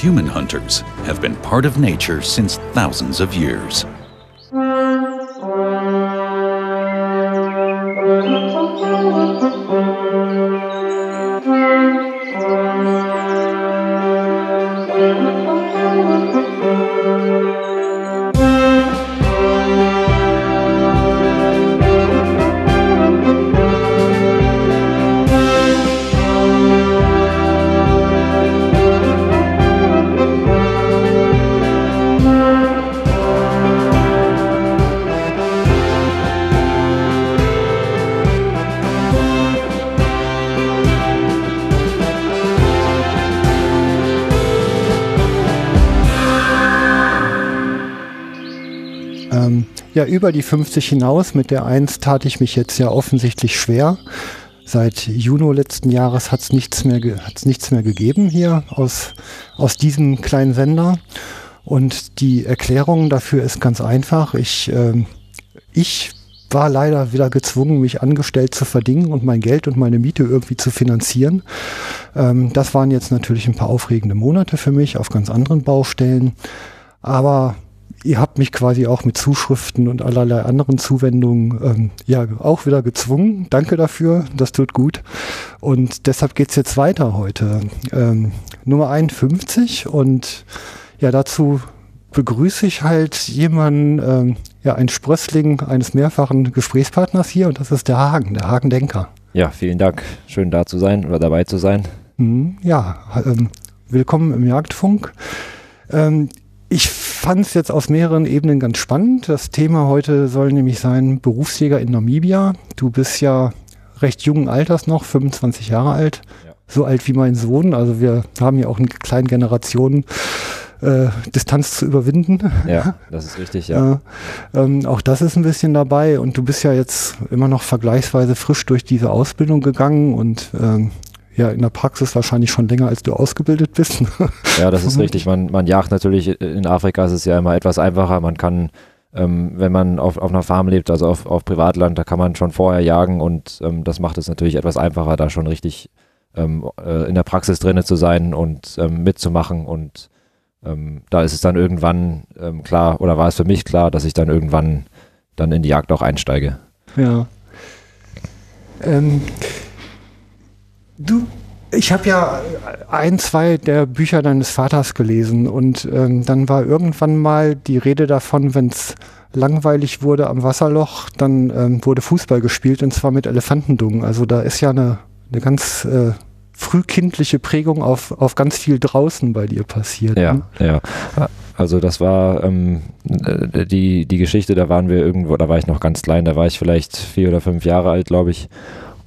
human hunters have been part of nature since thousands of years. Über die 50 hinaus. Mit der 1 tat ich mich jetzt ja offensichtlich schwer. Seit Juni letzten Jahres hat es nichts, mehr nichts mehr gegeben hier aus, aus diesem kleinen Sender. Und die Erklärung dafür ist ganz einfach. Ich, äh, ich war leider wieder gezwungen, mich angestellt zu verdingen und mein Geld und meine Miete irgendwie zu finanzieren. Ähm, das waren jetzt natürlich ein paar aufregende Monate für mich auf ganz anderen Baustellen. Aber ihr habt mich quasi auch mit Zuschriften und allerlei anderen Zuwendungen ähm, ja auch wieder gezwungen. Danke dafür, das tut gut. Und deshalb geht's jetzt weiter heute. Ähm, Nummer 51 und ja, dazu begrüße ich halt jemanden, ähm, ja, ein Sprössling eines mehrfachen Gesprächspartners hier und das ist der Hagen, der Hagen-Denker. Ja, vielen Dank. Schön da zu sein oder dabei zu sein. Mhm, ja, ähm, willkommen im Jagdfunk. Ähm, ich fand es jetzt aus mehreren Ebenen ganz spannend. Das Thema heute soll nämlich sein Berufsjäger in Namibia. Du bist ja recht jungen Alters noch, 25 Jahre alt, ja. so alt wie mein Sohn. Also wir haben ja auch eine kleine Generation äh, Distanz zu überwinden. Ja, das ist richtig, ja. Äh, ähm, auch das ist ein bisschen dabei und du bist ja jetzt immer noch vergleichsweise frisch durch diese Ausbildung gegangen und ähm, ja in der Praxis wahrscheinlich schon länger, als du ausgebildet bist. ja, das ist richtig. Man, man jagt natürlich, in Afrika ist es ja immer etwas einfacher. Man kann, ähm, wenn man auf, auf einer Farm lebt, also auf, auf Privatland, da kann man schon vorher jagen und ähm, das macht es natürlich etwas einfacher, da schon richtig ähm, äh, in der Praxis drinne zu sein und ähm, mitzumachen und ähm, da ist es dann irgendwann ähm, klar, oder war es für mich klar, dass ich dann irgendwann dann in die Jagd auch einsteige. Ja. Ähm, du, ich habe ja ein, zwei der Bücher deines Vaters gelesen und ähm, dann war irgendwann mal die Rede davon, wenn es langweilig wurde am Wasserloch, dann ähm, wurde Fußball gespielt und zwar mit Elefantendungen. Also da ist ja eine, eine ganz äh, frühkindliche Prägung auf, auf ganz viel draußen bei dir passiert. Ja, ne? ja. Also das war ähm, äh, die, die Geschichte, da waren wir irgendwo, da war ich noch ganz klein, da war ich vielleicht vier oder fünf Jahre alt, glaube ich.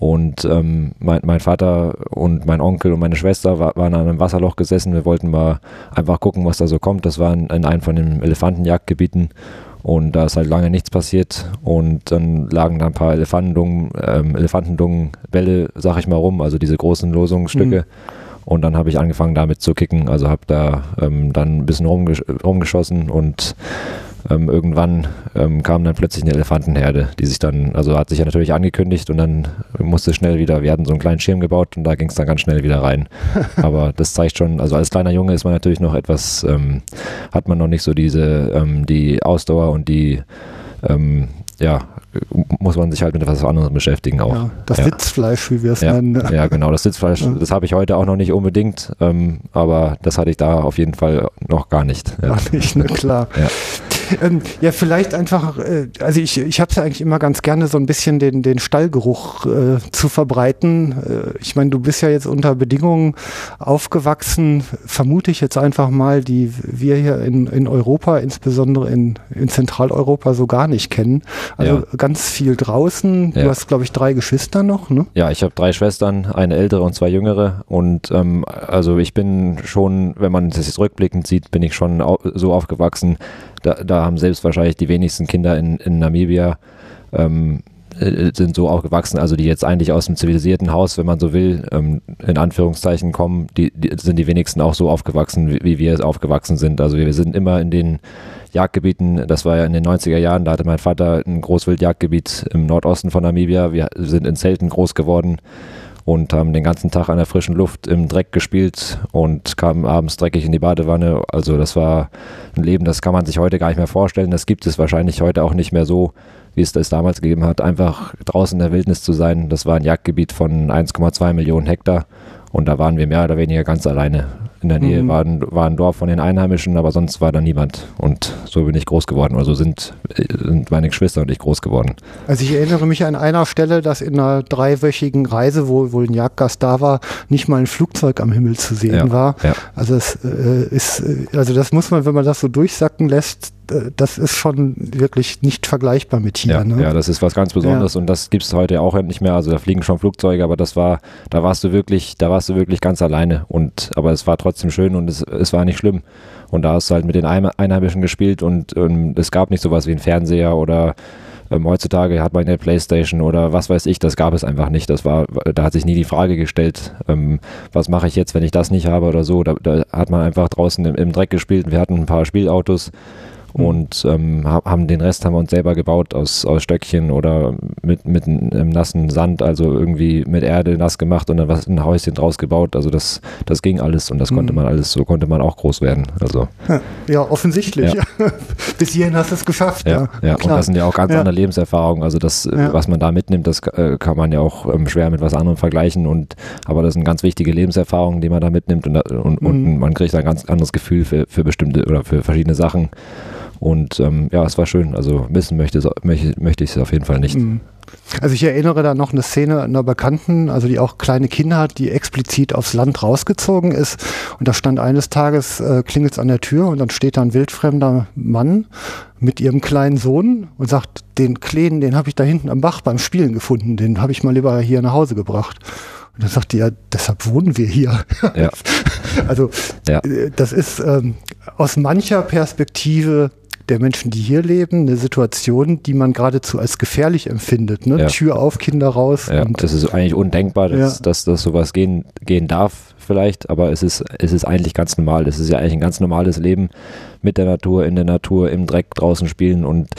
Und ähm, mein, mein, Vater und mein Onkel und meine Schwester war, waren an einem Wasserloch gesessen. Wir wollten mal einfach gucken, was da so kommt. Das war in, in einem von den Elefantenjagdgebieten. Und da ist halt lange nichts passiert. Und dann lagen da ein paar Elefantendungen, ähm, Elefantendungenbälle, sag ich mal, rum, also diese großen Losungsstücke. Mhm. Und dann habe ich angefangen damit zu kicken. Also habe da ähm, dann ein bisschen rumgesch rumgeschossen und ähm, irgendwann ähm, kam dann plötzlich eine Elefantenherde, die sich dann, also hat sich ja natürlich angekündigt und dann musste schnell wieder, wir hatten so einen kleinen Schirm gebaut und da ging es dann ganz schnell wieder rein. Aber das zeigt schon, also als kleiner Junge ist man natürlich noch etwas, ähm, hat man noch nicht so diese, ähm, die Ausdauer und die, ähm, ja, muss man sich halt mit etwas anderem beschäftigen auch. Ja, das ja. Sitzfleisch, wie wir es ja, nennen. Ja, genau, das Sitzfleisch, das habe ich heute auch noch nicht unbedingt, ähm, aber das hatte ich da auf jeden Fall noch gar nicht. Gar nicht, ne, klar. Ähm, ja, vielleicht einfach, äh, also ich, ich habe es ja eigentlich immer ganz gerne, so ein bisschen den, den Stallgeruch äh, zu verbreiten. Äh, ich meine, du bist ja jetzt unter Bedingungen aufgewachsen, vermute ich jetzt einfach mal, die wir hier in, in Europa, insbesondere in, in Zentraleuropa, so gar nicht kennen. Also ja. ganz viel draußen. Ja. Du hast, glaube ich, drei Geschwister noch, ne? Ja, ich habe drei Schwestern, eine ältere und zwei jüngere. Und ähm, also ich bin schon, wenn man das jetzt rückblickend sieht, bin ich schon so aufgewachsen, da, da haben selbst wahrscheinlich die wenigsten Kinder in, in Namibia ähm, äh, sind so aufgewachsen, also die jetzt eigentlich aus dem zivilisierten Haus, wenn man so will, ähm, in Anführungszeichen kommen, die, die, sind die wenigsten auch so aufgewachsen, wie, wie wir aufgewachsen sind. Also wir sind immer in den Jagdgebieten, das war ja in den 90er Jahren, da hatte mein Vater ein Großwildjagdgebiet im Nordosten von Namibia. Wir sind in Zelten groß geworden und haben den ganzen Tag an der frischen Luft im Dreck gespielt und kamen abends dreckig in die Badewanne. Also das war ein Leben, das kann man sich heute gar nicht mehr vorstellen. Das gibt es wahrscheinlich heute auch nicht mehr so, wie es das damals gegeben hat. Einfach draußen in der Wildnis zu sein. Das war ein Jagdgebiet von 1,2 Millionen Hektar und da waren wir mehr oder weniger ganz alleine. In der Nähe mhm. war, ein, war ein Dorf von den Einheimischen, aber sonst war da niemand. Und so bin ich groß geworden. Also sind, sind meine Geschwister und ich groß geworden. Also ich erinnere mich an einer Stelle, dass in einer dreiwöchigen Reise, wo wohl ein Jagdgast da war, nicht mal ein Flugzeug am Himmel zu sehen ja, war. Ja. Also es äh, ist, äh, also das muss man, wenn man das so durchsacken lässt, das ist schon wirklich nicht vergleichbar mit hier. Ja, ne? ja das ist was ganz Besonderes ja. und das gibt es heute auch nicht mehr. Also da fliegen schon Flugzeuge, aber das war, da warst du wirklich, da warst du wirklich ganz alleine. Und aber es war trotzdem schön und es, es war nicht schlimm. Und da hast du halt mit den Einheimischen gespielt und ähm, es gab nicht sowas wie einen Fernseher oder ähm, heutzutage hat man eine Playstation oder was weiß ich, das gab es einfach nicht. Das war, da hat sich nie die Frage gestellt, ähm, was mache ich jetzt, wenn ich das nicht habe oder so. Da, da hat man einfach draußen im, im Dreck gespielt. Wir hatten ein paar Spielautos. Und ähm, haben den Rest haben wir uns selber gebaut aus, aus Stöckchen oder mit, mit einem nassen Sand, also irgendwie mit Erde nass gemacht und dann was ein Häuschen draus gebaut. Also das, das ging alles und das mhm. konnte man alles, so konnte man auch groß werden. Also ja, offensichtlich. Ja. Bis hierhin hast du es geschafft. Ja, ja. ja. und das sind ja auch ganz andere Lebenserfahrungen. Also das, was man da mitnimmt, das äh, kann man ja auch ähm, schwer mit was anderem vergleichen. Und aber das sind ganz wichtige Lebenserfahrungen, die man da mitnimmt und, und, mhm. und man kriegt ein ganz anderes Gefühl für, für bestimmte oder für verschiedene Sachen. Und ähm, ja, es war schön. Also missen möchte, möchte, möchte ich es auf jeden Fall nicht. Mhm. Also ich erinnere da noch eine Szene einer Bekannten, also die auch kleine Kinder hat, die explizit aufs Land rausgezogen ist. Und da stand eines Tages, äh, klingelt es an der Tür und dann steht da ein wildfremder Mann mit ihrem kleinen Sohn und sagt, den Kleinen, den habe ich da hinten am Bach beim Spielen gefunden, den habe ich mal lieber hier nach Hause gebracht. Und dann sagt die, ja, deshalb wohnen wir hier. Ja. also ja. Äh, das ist ähm, aus mancher Perspektive der Menschen, die hier leben, eine Situation, die man geradezu als gefährlich empfindet. Ne? Ja. Tür auf, Kinder raus. Ja, und das ist eigentlich undenkbar, dass, ja. dass, dass sowas gehen, gehen darf vielleicht, aber es ist, es ist eigentlich ganz normal. Es ist ja eigentlich ein ganz normales Leben mit der Natur, in der Natur, im Dreck draußen spielen und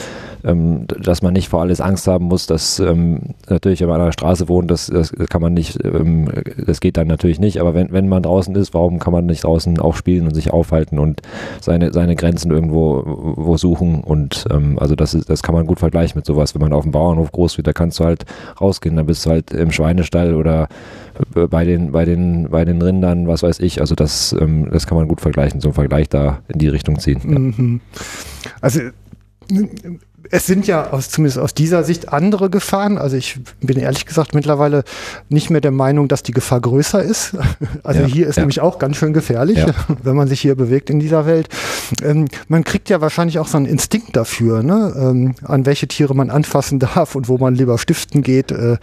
ähm, dass man nicht vor alles Angst haben muss, dass ähm, natürlich, wenn man an der Straße wohnt, das, das kann man nicht, ähm, das geht dann natürlich nicht, aber wenn, wenn man draußen ist, warum kann man nicht draußen auch spielen und sich aufhalten und seine, seine Grenzen irgendwo wo suchen und ähm, also das ist, das kann man gut vergleichen mit sowas. Wenn man auf dem Bauernhof groß wird, da kannst du halt rausgehen, dann bist du halt im Schweinestall oder bei den, bei den, bei den Rindern, was weiß ich. Also das, ähm, das kann man gut vergleichen, so einen Vergleich da in die Richtung ziehen. Ja. Mhm. Also es sind ja aus, zumindest aus dieser Sicht andere Gefahren. Also ich bin ehrlich gesagt mittlerweile nicht mehr der Meinung, dass die Gefahr größer ist. Also ja, hier ist ja. nämlich auch ganz schön gefährlich, ja. wenn man sich hier bewegt in dieser Welt. Ähm, man kriegt ja wahrscheinlich auch so einen Instinkt dafür, ne? ähm, an welche Tiere man anfassen darf und wo man lieber stiften geht. Äh,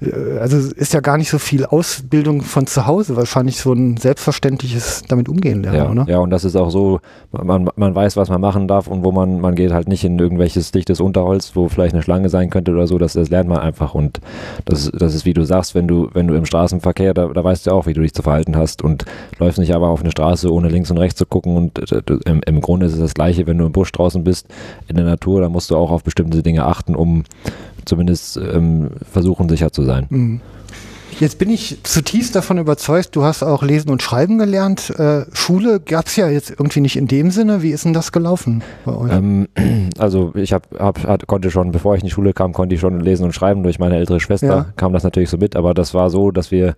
äh, also ist ja gar nicht so viel Ausbildung von zu Hause, wahrscheinlich so ein selbstverständliches damit umgehen lernen. Ja, oder? ja und das ist auch so, man, man weiß, was man machen darf und wo man, man geht halt nicht in irgendwelches dichtes dichtes Unterholz, wo vielleicht eine Schlange sein könnte oder so, das, das lernt man einfach. Und das, das ist, wie du sagst, wenn du, wenn du im Straßenverkehr, da, da weißt du auch, wie du dich zu verhalten hast und läufst nicht aber auf eine Straße, ohne links und rechts zu gucken. Und äh, im, im Grunde ist es das Gleiche, wenn du im Busch draußen bist, in der Natur, da musst du auch auf bestimmte Dinge achten, um zumindest ähm, versuchen, sicher zu sein. Mhm. Jetzt bin ich zutiefst davon überzeugt, du hast auch Lesen und Schreiben gelernt. Äh, Schule gab es ja jetzt irgendwie nicht in dem Sinne. Wie ist denn das gelaufen bei euch? Ähm, also ich hab, hab, konnte schon, bevor ich in die Schule kam, konnte ich schon lesen und schreiben. Durch meine ältere Schwester ja. kam das natürlich so mit. Aber das war so, dass wir,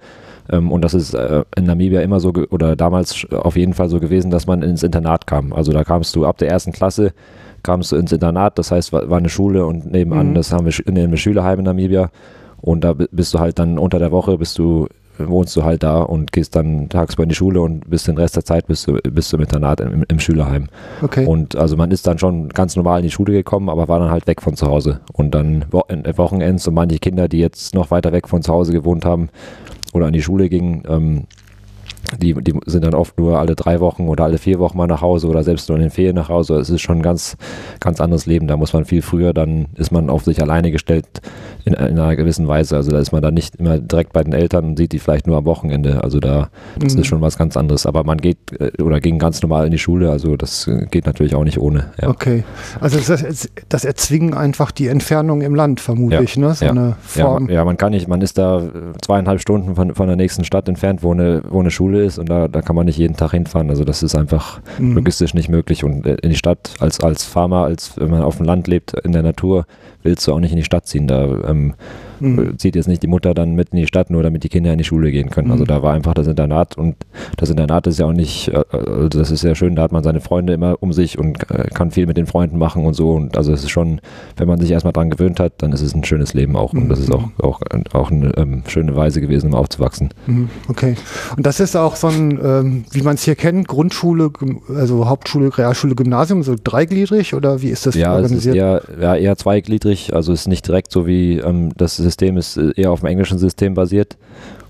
ähm, und das ist äh, in Namibia immer so, oder damals auf jeden Fall so gewesen, dass man ins Internat kam. Also da kamst du ab der ersten Klasse kamst du ins Internat, das heißt, war, war eine Schule und nebenan, mhm. das haben wir in einem Schülerheim in Namibia. Und da bist du halt dann unter der Woche, bist du, wohnst du halt da und gehst dann tagsüber in die Schule und bist den Rest der Zeit bist du, bist du im Internat im, im Schülerheim. Okay. Und also man ist dann schon ganz normal in die Schule gekommen, aber war dann halt weg von zu Hause. Und dann Wochenends und manche Kinder, die jetzt noch weiter weg von zu Hause gewohnt haben oder an die Schule gingen, ähm, die, die sind dann oft nur alle drei Wochen oder alle vier Wochen mal nach Hause oder selbst nur in den Ferien nach Hause. Es ist schon ein ganz, ganz anderes Leben. Da muss man viel früher, dann ist man auf sich alleine gestellt in, in einer gewissen Weise. Also da ist man dann nicht immer direkt bei den Eltern und sieht die vielleicht nur am Wochenende. Also da das Mhm. ist schon was ganz anderes. Aber man geht äh, oder ging ganz normal in die Schule. Also das geht natürlich auch nicht ohne. Ja. Okay. Also das, das erzwingen einfach die Entfernung im Land, vermute Ja, ich, ne? So ja. eine Ja Form. man, ja, man kann nicht, man ist da äh, zweieinhalb Stunden von, von der nächsten Stadt entfernt, wo eine, wo eine Schule ist und da, da kann man nicht jeden Tag hinfahren. Also das ist einfach Mhm. logistisch nicht möglich. Und äh, in die Stadt als, als Farmer, als wenn man auf dem Land lebt, in der Natur, willst du auch nicht in die Stadt ziehen. Da ähm, Mhm. zieht jetzt nicht die Mutter dann mit in die Stadt, nur damit die Kinder in die Schule gehen können. Also Mhm. da war einfach das Internat und das Internat ist ja auch nicht, äh, äh, das ist sehr schön, da hat man seine Freunde immer um sich und äh, kann viel mit den Freunden machen und so. Und also es ist schon, wenn man sich erstmal dran gewöhnt hat, dann ist es ein schönes Leben auch. Und das ist auch, auch, auch eine ähm, schöne Weise gewesen, um aufzuwachsen. Mhm, Okay. Und das ist auch so ein, ähm, wie man es hier kennt, Grundschule, also Hauptschule, Realschule, Gymnasium, so dreigliedrig oder wie ist das Ja, es ist organisiert? eher, ja, eher zweigliedrig, also es ist nicht direkt so wie ähm, das System ist äh, eher auf dem englischen System basiert.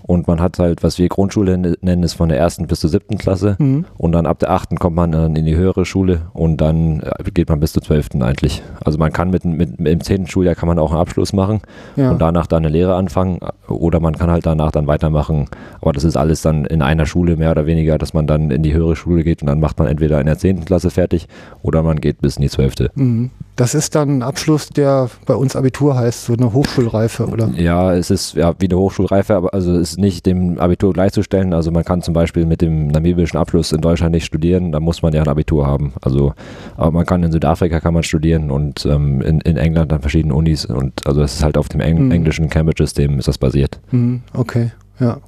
Und man hat halt, was wir Grundschule ne- nennen, ist von der ersten bis zur siebten Klasse. Mhm. Und dann ab der achten kommt man dann in die höhere Schule und dann äh, geht man bis zur zwölften eigentlich. Also man kann mit, mit, mit im zehnten Schuljahr kann man auch einen Abschluss machen ja. und danach dann eine Lehre anfangen oder man kann halt danach dann weitermachen. Aber das ist alles dann in einer Schule mehr oder weniger, dass man dann in die höhere Schule geht und dann macht man entweder in der zehnten Klasse fertig oder man geht bis in die zwölfte. Mhm. Das ist dann ein Abschluss, der bei uns Abitur heißt, so eine Hochschulreife, oder? Ja, es ist ja wie eine Hochschulreife, aber also es ist nicht dem Abitur gleichzustellen. Also man kann zum Beispiel mit dem namibischen Abschluss in Deutschland nicht studieren, da muss man ja ein Abitur haben. Also, aber man kann in Südafrika kann man studieren und ähm, in, in England an verschiedenen Unis und also es ist halt auf dem Eng Mhm. englischen Cambridge-System ist das basiert. Mhm. Okay, ja.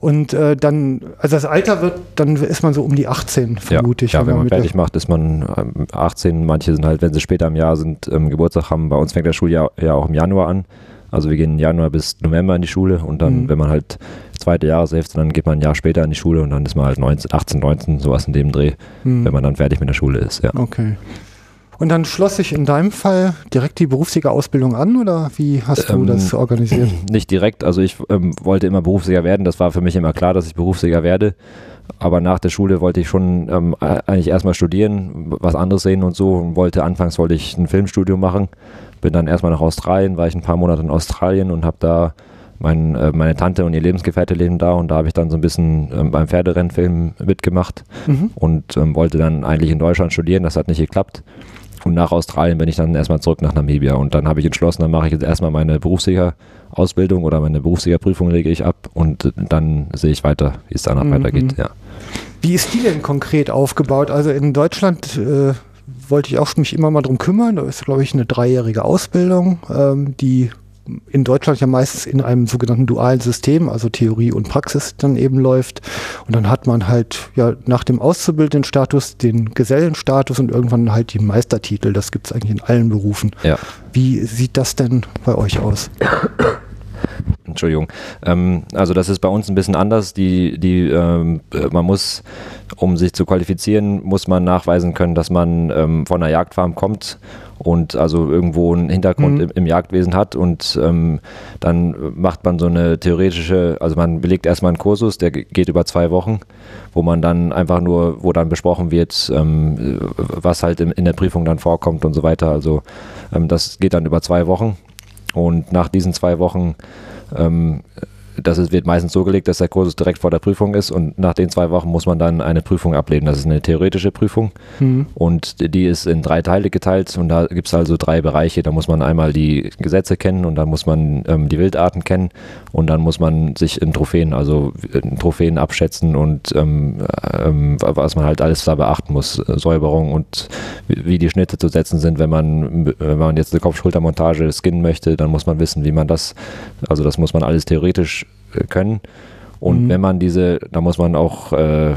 Und äh, dann, also das Alter wird, dann ist man so um die 18, vermute ich. ja, wenn man fertig macht, ist man ähm, 18. Manche sind halt, wenn sie später im Jahr sind, ähm, Geburtstag haben. Bei uns fängt das Schuljahr ja auch im Januar an. Also wir gehen Januar bis November in die Schule und dann, Mhm. wenn man halt zweite Jahreshälfte, dann geht man ein Jahr später in die Schule und dann ist man halt 19, 18, 19, sowas in dem Dreh, Mhm. wenn man dann fertig mit der Schule ist, ja. Okay. Und dann schloss sich in deinem Fall direkt die Berufsjägerausbildung an oder wie hast du Ähm, das organisiert? Nicht direkt, also ich ähm, wollte immer Berufsjäger werden, das war für mich immer klar, dass ich Berufsjäger werde. Aber nach der Schule wollte ich schon ähm, äh, eigentlich erstmal studieren, was anderes sehen und so. Und wollte, anfangs wollte ich ein Filmstudium machen. Bin dann erstmal nach Australien, war ich ein paar Monate in Australien und habe da mein, äh, meine Tante und ihr Lebensgefährte leben da und da habe ich dann so ein bisschen ähm, beim Pferderennfilm mitgemacht Mhm. und ähm, wollte dann eigentlich in Deutschland studieren. Das hat nicht geklappt. Und nach Australien bin ich dann erstmal zurück nach Namibia. Und dann habe ich entschlossen, dann mache ich jetzt erstmal meine Berufsjäger-Ausbildung oder meine Berufsjägerprüfung lege ich ab und dann sehe ich weiter, wie es danach Mhm. weitergeht. Ja. Wie ist die denn konkret aufgebaut? Also in Deutschland äh, wollte ich auch mich immer mal drum kümmern. Da ist, glaube ich, eine dreijährige Ausbildung, ähm, die in Deutschland ja meistens in einem sogenannten dualen System, also Theorie und Praxis dann eben läuft. Und dann hat man halt ja nach dem Auszubildendenstatus den Gesellenstatus und irgendwann halt die Meistertitel. Das gibt es eigentlich in allen Berufen. Ja. Wie sieht das denn bei euch aus? Entschuldigung. Ähm, also das ist bei uns ein bisschen anders. Die, die, ähm, äh, man muss, um sich zu qualifizieren, muss man nachweisen können, dass man ähm, von einer Jagdfarm kommt und also irgendwo einen Hintergrund Mhm. im, im Jagdwesen hat und ähm, dann macht man so eine theoretische, also man belegt erstmal einen Kursus, der ge- geht über zwei Wochen, wo man dann einfach nur, wo dann besprochen wird, ähm, was halt in, in der Prüfung dann vorkommt und so weiter. Also ähm, das geht dann über zwei Wochen und nach diesen zwei Wochen ähm, das ist, wird meistens so gelegt, dass der Kurs direkt vor der Prüfung ist und nach den zwei Wochen muss man dann eine Prüfung ablegen. Das ist eine theoretische Prüfung Hm. und die ist in drei Teile geteilt und da gibt es also drei Bereiche. Da muss man einmal die Gesetze kennen und dann muss man ähm, die Wildarten kennen und dann muss man sich in Trophäen, also in Trophäen abschätzen und ähm, ähm, was man halt alles da beachten muss. Säuberung und wie die Schnitte zu setzen sind. Wenn man, wenn man jetzt eine Kopf-Schulter-Montage skinnen möchte, dann muss man wissen, wie man das, also das muss man alles theoretisch können. Und Mhm. wenn man diese, da muss man auch äh,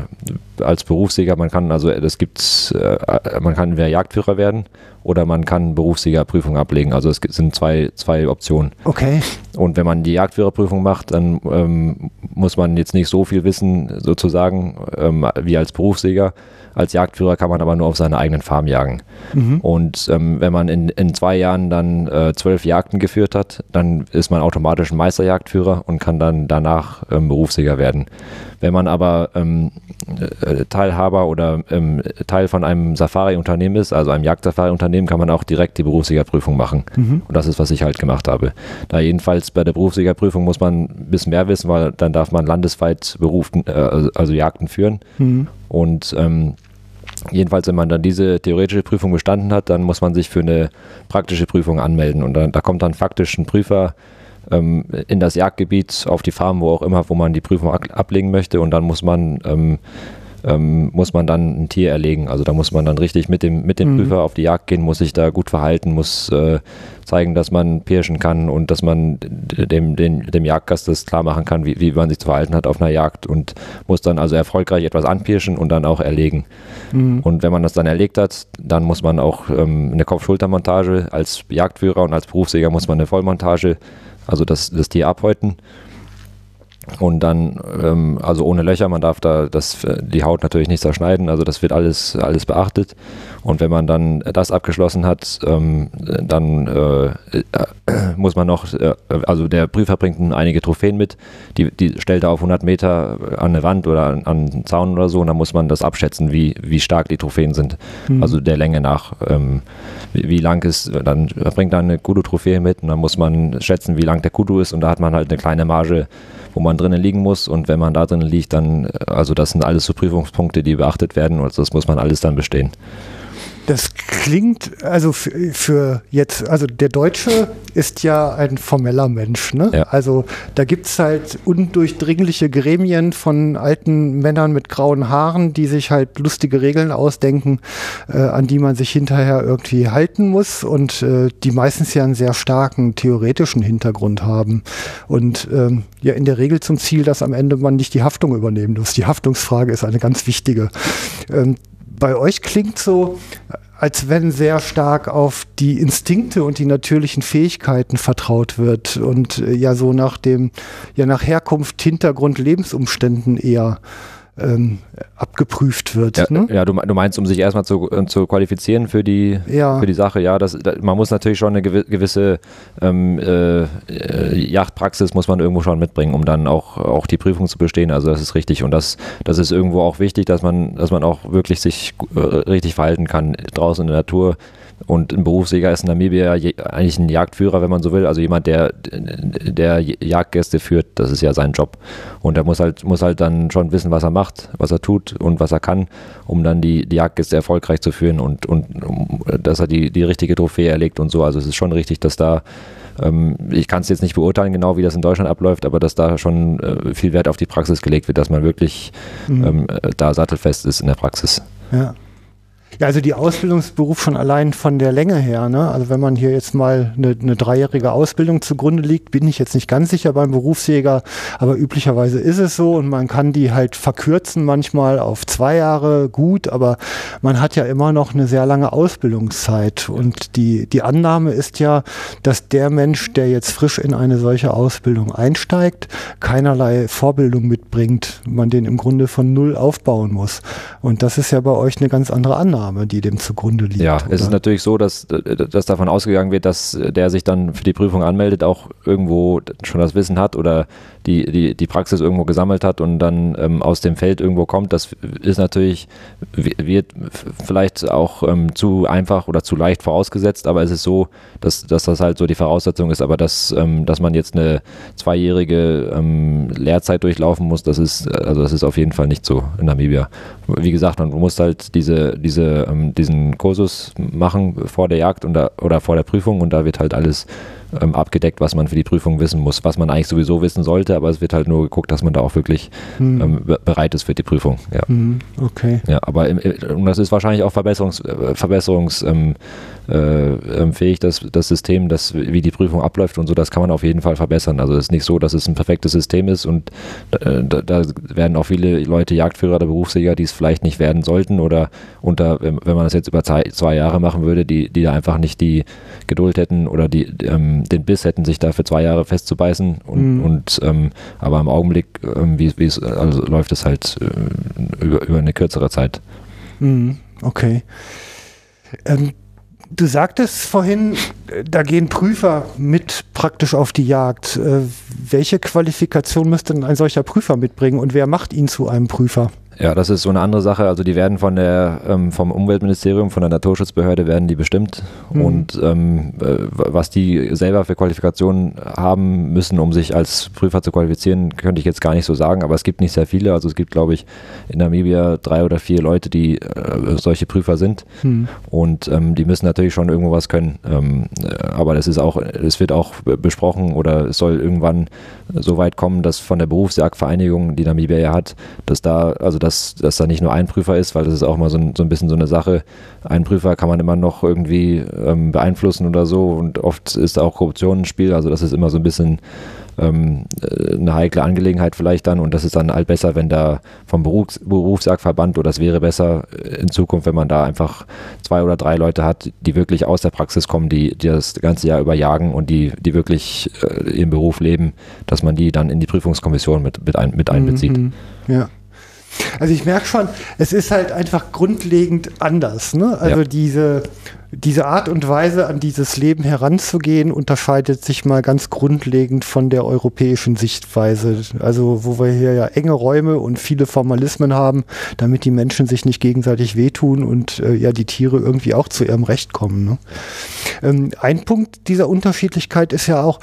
als Berufsjäger, man kann also, das gibt's, äh, man kann entweder Jagdführer werden oder man kann Berufsjägerprüfung ablegen. Also es gibt- sind zwei, zwei Optionen. Okay. Und wenn man die Jagdführerprüfung macht, dann ähm, muss man jetzt nicht so viel wissen, sozusagen, ähm, wie als Berufsjäger. Als Jagdführer kann man aber nur auf seiner eigenen Farm jagen. Mhm. Und ähm, wenn man in, in zwei Jahren dann äh, zwölf Jagden geführt hat, dann ist man automatisch ein Meisterjagdführer und kann dann danach ähm, Berufsjäger werden. Wenn man aber ähm, äh, Teilhaber oder ähm, Teil von einem Safari-Unternehmen ist, also einem Jagd-Safari-Unternehmen, kann man auch direkt die Berufsjägerprüfung machen. Mhm. Und das ist, was ich halt gemacht habe. Da jedenfalls bei der Berufsjägerprüfung muss man ein bisschen mehr wissen, weil dann darf man landesweit Berufen, äh, also Jagden führen. Mhm. Und ähm, Jedenfalls, wenn man dann diese theoretische Prüfung bestanden hat, dann muss man sich für eine praktische Prüfung anmelden. Und dann, da kommt dann faktisch ein Prüfer ähm, in das Jagdgebiet, auf die Farm, wo auch immer, wo man die Prüfung ablegen möchte. Und dann muss man ähm, ähm, muss man dann ein Tier erlegen. Also da muss man dann richtig mit dem, mit dem mhm. Prüfer auf die Jagd gehen, muss sich da gut verhalten, muss äh, zeigen, dass man pirschen kann und dass man dem, dem, dem Jagdgast das klar machen kann, wie, wie man sich zu verhalten hat auf einer Jagd und muss dann also erfolgreich etwas anpirschen und dann auch erlegen. Mhm. Und wenn man das dann erlegt hat, dann muss man auch ähm, eine Kopf-Schulter-Montage als Jagdführer und als Berufsjäger muss man eine Vollmontage, also das, das Tier abhäuten und dann, ähm, also ohne Löcher, man darf da das, die Haut natürlich nicht zerschneiden, also das wird alles, alles beachtet. Und wenn man dann das abgeschlossen hat, ähm, dann äh, äh, muss man noch, äh, also der Prüfer bringt einige Trophäen mit, die, die stellt er auf 100 Meter an eine Wand oder an, an einen Zaun oder so und dann muss man das abschätzen, wie, wie stark die Trophäen sind, mhm. also der Länge nach. Ähm, wie, wie, lang ist, dann bringt er eine Kudu-Trophäe mit und dann muss man schätzen, wie lang der Kudu ist und da hat man halt eine kleine Marge, wo man drinnen liegen muss und wenn man da drinnen liegt, dann, also das sind alles so Prüfungspunkte, die beachtet werden und das muss man alles dann bestehen. Das klingt, also für, für, jetzt, also der Deutsche ist ja ein formeller Mensch, ne? Ja. Also da gibt es halt undurchdringliche Gremien von alten Männern mit grauen Haaren, die sich halt lustige Regeln ausdenken, äh, an die man sich hinterher irgendwie halten muss und äh, die meistens ja einen sehr starken theoretischen Hintergrund haben. Und ähm, ja in der Regel zum Ziel, dass am Ende man nicht die Haftung übernehmen muss. Die Haftungsfrage ist eine ganz wichtige. Ähm, bei euch klingt so, als wenn sehr stark auf die Instinkte und die natürlichen Fähigkeiten vertraut wird und äh, ja so nach dem, ja nach Herkunft, Hintergrund, Lebensumständen eher ähm, abgeprüft wird. Ja, ne? ja du, meinst, um sich erstmal zu, äh, zu qualifizieren für die, ja. für die Sache, ja, das, da, man muss natürlich schon eine gewisse ähm, äh, äh, Yachtpraxis muss man irgendwo schon mitbringen, um dann auch, auch die Prüfung zu bestehen. Also das ist richtig und das, das ist irgendwo auch wichtig, dass man, dass man auch wirklich sich äh, richtig verhalten kann draußen in der Natur und ein Berufsjäger ist in Namibia eigentlich ein Jagdführer, wenn man so will. Also jemand, der, der Jagdgäste führt, das ist ja sein Job. Und er muss halt, muss halt dann schon wissen, was er macht, was er tut und was er kann, um dann die, die Jagdgäste erfolgreich zu führen und, und um, dass er die, die richtige Trophäe erlegt und so. Also es ist schon richtig, dass da ähm, ich kann es jetzt nicht beurteilen, genau wie das in Deutschland abläuft, aber dass da schon äh, viel Wert auf die Praxis gelegt wird, dass man wirklich mhm. ähm, äh, da sattelfest ist in der Praxis. Ja. Ja, also die Ausbildungsberuf schon allein von der Länge her. Ne? Also wenn man hier jetzt mal eine, eine dreijährige Ausbildung zugrunde liegt, bin ich jetzt nicht ganz sicher beim Berufsjäger, aber üblicherweise ist es so und man kann die halt verkürzen manchmal auf zwei Jahre gut, aber man hat ja immer noch eine sehr lange Ausbildungszeit und die, die Annahme ist ja, dass der Mensch, der jetzt frisch in eine solche Ausbildung einsteigt, keinerlei Vorbildung mitbringt, man den im Grunde von null aufbauen muss. Und das ist ja bei euch eine ganz andere Annahme. Annahme, die dem zugrunde liegt. Ja, oder? es ist natürlich so, dass, dass davon ausgegangen wird, dass der sich dann für die Prüfung anmeldet, auch irgendwo schon das Wissen hat oder die, die, die Praxis irgendwo gesammelt hat und dann ähm, aus dem Feld irgendwo kommt. Das ist natürlich, wird vielleicht auch ähm, zu einfach oder zu leicht vorausgesetzt, aber es ist so, dass, dass das halt so die Voraussetzung ist, aber dass, ähm, dass man jetzt eine zweijährige ähm, Lehrzeit durchlaufen muss, das ist, also das ist auf jeden Fall nicht so in Namibia. Wie gesagt, man muss halt diese, diese, ähm, diesen Kursus machen vor der Jagd und da, oder vor der Prüfung und da wird halt alles ähm, abgedeckt, was man für die Prüfung wissen muss, was man eigentlich sowieso wissen sollte, aber es wird halt nur geguckt, dass man da auch wirklich hm. ähm, bereit ist für die Prüfung. Ja. Hm, okay. Ja, aber im, und das ist wahrscheinlich auch Verbesserungs, äh, verbesserungsfähig, ähm, äh, das, das System, das, wie die Prüfung abläuft und so, das kann man auf jeden Fall verbessern. Also es ist nicht so, dass es ein perfektes System ist und äh, da, da, werden auch viele Leute Jagdführer oder Berufsjäger, die es vielleicht nicht werden sollten oder unter, wenn, wenn man das jetzt über zwei, zwei Jahre machen würde, die, die da einfach nicht die Geduld hätten oder die, ähm, den Biss hätten, sich da für zwei Jahre festzubeißen. Und, mhm. und ähm, aber im Augenblick, ähm, wie, wie es, also läuft es halt äh, über, über eine kürzere Zeit. Mhm. Okay. Ähm, du sagtest vorhin, da gehen Prüfer mit praktisch auf die Jagd. Äh, welche Qualifikation müsste denn ein solcher Prüfer mitbringen und wer macht ihn zu einem Prüfer? Ja, das ist so eine andere Sache. Also die werden von der ähm, vom Umweltministerium, von der Naturschutzbehörde werden die bestimmt. Mhm. Und ähm, äh, was die selber für Qualifikationen haben müssen, um sich als Prüfer zu qualifizieren, könnte ich jetzt gar nicht so sagen. Aber es gibt nicht sehr viele. Also es gibt, glaube ich, in Namibia drei oder vier Leute, die äh, solche Prüfer sind. Mhm. Und ähm, die müssen natürlich schon irgendwo was können. Ähm, äh, aber das ist auch, es wird auch besprochen oder es soll irgendwann so weit kommen, dass von der Berufsjagdvereinigung, die Namibia ja hat, dass da, also dass, dass da nicht nur ein Prüfer ist, weil das ist auch mal so ein, so ein bisschen so eine Sache. Ein Prüfer kann man immer noch irgendwie ähm, beeinflussen oder so und oft ist auch Korruption ein Spiel, also das ist immer so ein bisschen ähm, äh, eine heikle Angelegenheit vielleicht dann und das ist dann halt besser, wenn da vom Berufs Berufsjagdverband oder es wäre besser in Zukunft, wenn man da einfach zwei oder drei Leute hat, die wirklich aus der Praxis kommen, die, die das ganze Jahr über jagen und die, die wirklich äh, im Beruf leben, dass man die dann in die Prüfungskommission mit, mit, ein, mit einbezieht. Mhm, ja. Also ich merke schon, es ist halt einfach grundlegend anders. Ne? Also ja. diese, diese Art und Weise, an dieses Leben heranzugehen, unterscheidet sich mal ganz grundlegend von der europäischen Sichtweise. Also wo wir hier ja enge Räume und viele Formalismen haben, damit die Menschen sich nicht gegenseitig wehtun und äh, ja die Tiere irgendwie auch zu ihrem Recht kommen. Ne? Ähm, ein Punkt dieser Unterschiedlichkeit ist ja auch,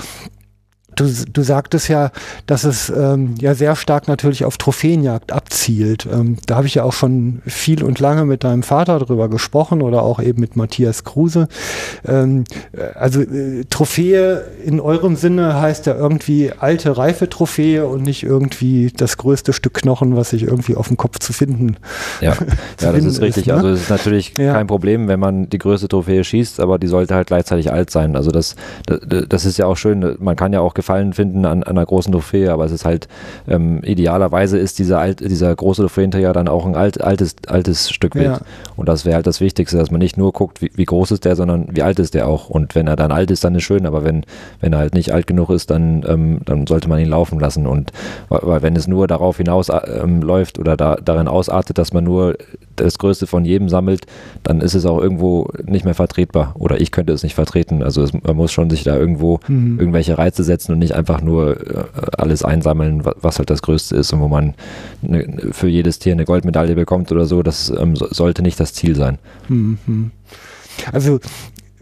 Du, du sagtest ja, dass es ähm, ja sehr stark natürlich auf Trophäenjagd abzielt. Ähm, da habe ich ja auch schon viel und lange mit deinem Vater drüber gesprochen oder auch eben mit Matthias Kruse. Ähm, äh, also äh, Trophäe in eurem Sinne heißt ja irgendwie alte, reife Trophäe und nicht irgendwie das größte Stück Knochen, was sich irgendwie auf dem Kopf zu finden. Ja, ja das ist richtig. Ist, ne? Also es ist natürlich ja. kein Problem, wenn man die größte Trophäe schießt, aber die sollte halt gleichzeitig alt sein. Also das, das, das ist ja auch schön. Man kann ja auch Gefallen finden an, an einer großen Trophäe, aber es ist halt ähm, idealerweise ist dieser, alt, dieser große Trophäenträger dann auch ein alt, altes, altes Stück Wild. Ja. Und das wäre halt das Wichtigste, dass man nicht nur guckt, wie, wie, groß ist der, sondern wie alt ist der auch. Und wenn er dann alt ist, dann ist schön, aber wenn, wenn er halt nicht alt genug ist, dann, ähm, dann sollte man ihn laufen lassen. Und weil wenn es nur darauf hinaus ähm, läuft oder da, darin ausartet, dass man nur das Größte von jedem sammelt, dann ist es auch irgendwo nicht mehr vertretbar. Oder ich könnte es nicht vertreten. Also es, man muss schon sich da irgendwo mhm. irgendwelche Reize setzen und nicht einfach nur äh, alles einsammeln, was halt das Größte ist und wo man eine, für jedes Tier eine Goldmedaille bekommt oder so. Das ähm, sollte nicht das Ziel sein. Mhm. Also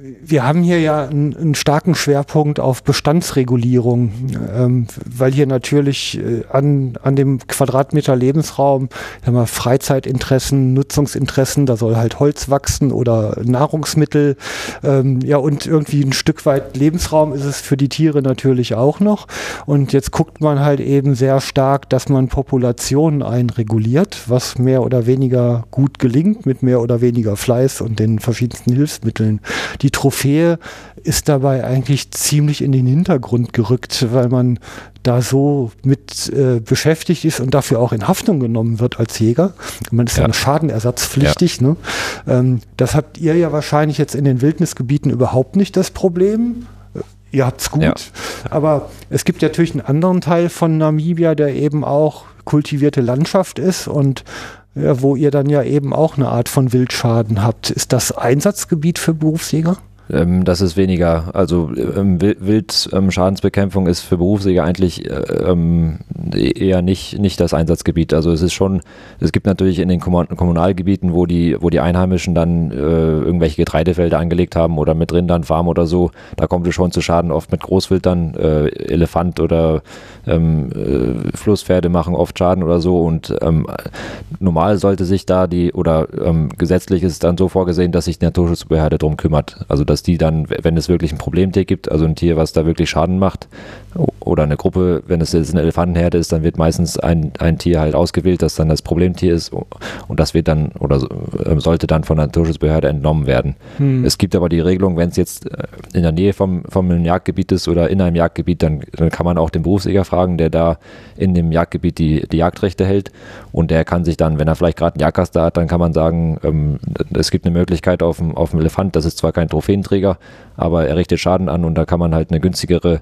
wir haben hier ja einen, einen, starken Schwerpunkt auf Bestandsregulierung, ähm, weil hier natürlich äh, an, an dem Quadratmeter Lebensraum wir Freizeitinteressen, Nutzungsinteressen, da soll halt Holz wachsen oder Nahrungsmittel. Ähm, ja, und irgendwie ein Stück weit Lebensraum ist es für die Tiere natürlich auch noch. Und jetzt guckt man halt eben sehr stark, dass man Populationen einreguliert, was mehr oder weniger gut gelingt mit mehr oder weniger Fleiß und den verschiedensten Hilfsmitteln. Die Trophäe ist dabei eigentlich ziemlich in den Hintergrund gerückt, weil man da so mit äh, beschäftigt ist und dafür auch in Haftung genommen wird als Jäger. Man ist ja, ja schadenersatzpflichtig. Ja. Ne? Ähm, das habt ihr ja wahrscheinlich jetzt in den Wildnisgebieten überhaupt nicht das Problem. Äh, ihr habt's gut. Ja. Aber es gibt natürlich einen anderen Teil von Namibia, der eben auch kultivierte Landschaft ist und ja, wo ihr dann ja eben auch eine Art von Wildschaden habt. Ist das Einsatzgebiet für Berufsjäger? Ähm, das ist weniger. Also ähm, Wildschadensbekämpfung ist für Berufsjäger eigentlich äh, ähm, eher nicht, nicht das Einsatzgebiet. Also es ist schon, es gibt natürlich in den Kommunalgebieten, wo die, wo die Einheimischen dann äh, irgendwelche Getreidefelder angelegt haben oder mit Rindern farmen oder so, da kommt es schon zu Schaden, oft mit Großwildern, äh, Elefant oder ähm, äh, Flusspferde machen oft Schaden oder so und ähm, normal sollte sich da die, oder ähm, gesetzlich ist es dann so vorgesehen, dass sich die Naturschutzbehörde darum kümmert. Also dass die dann, wenn es wirklich ein Problemtier gibt, also ein Tier, was da wirklich Schaden macht, oder eine Gruppe, wenn es jetzt eine Elefantenherde ist, dann wird meistens ein, ein Tier halt ausgewählt, das dann das Problemtier ist und das wird dann oder ähm, sollte dann von der Naturschutzbehörde entnommen werden. Hm. Es gibt aber die Regelung, wenn es jetzt äh, in der Nähe vom, vom Jagdgebiet ist oder in einem Jagdgebiet, dann, dann kann man auch den Berufsjäger fragen, der da in dem Jagdgebiet die, die Jagdrechte hält. Und der kann sich dann, wenn er vielleicht gerade einen Jagdkaster hat, dann kann man sagen, ähm, es gibt eine Möglichkeit auf dem, auf dem Elefant, das ist zwar kein Trophäenträger, aber er richtet Schaden an und da kann man halt eine günstigere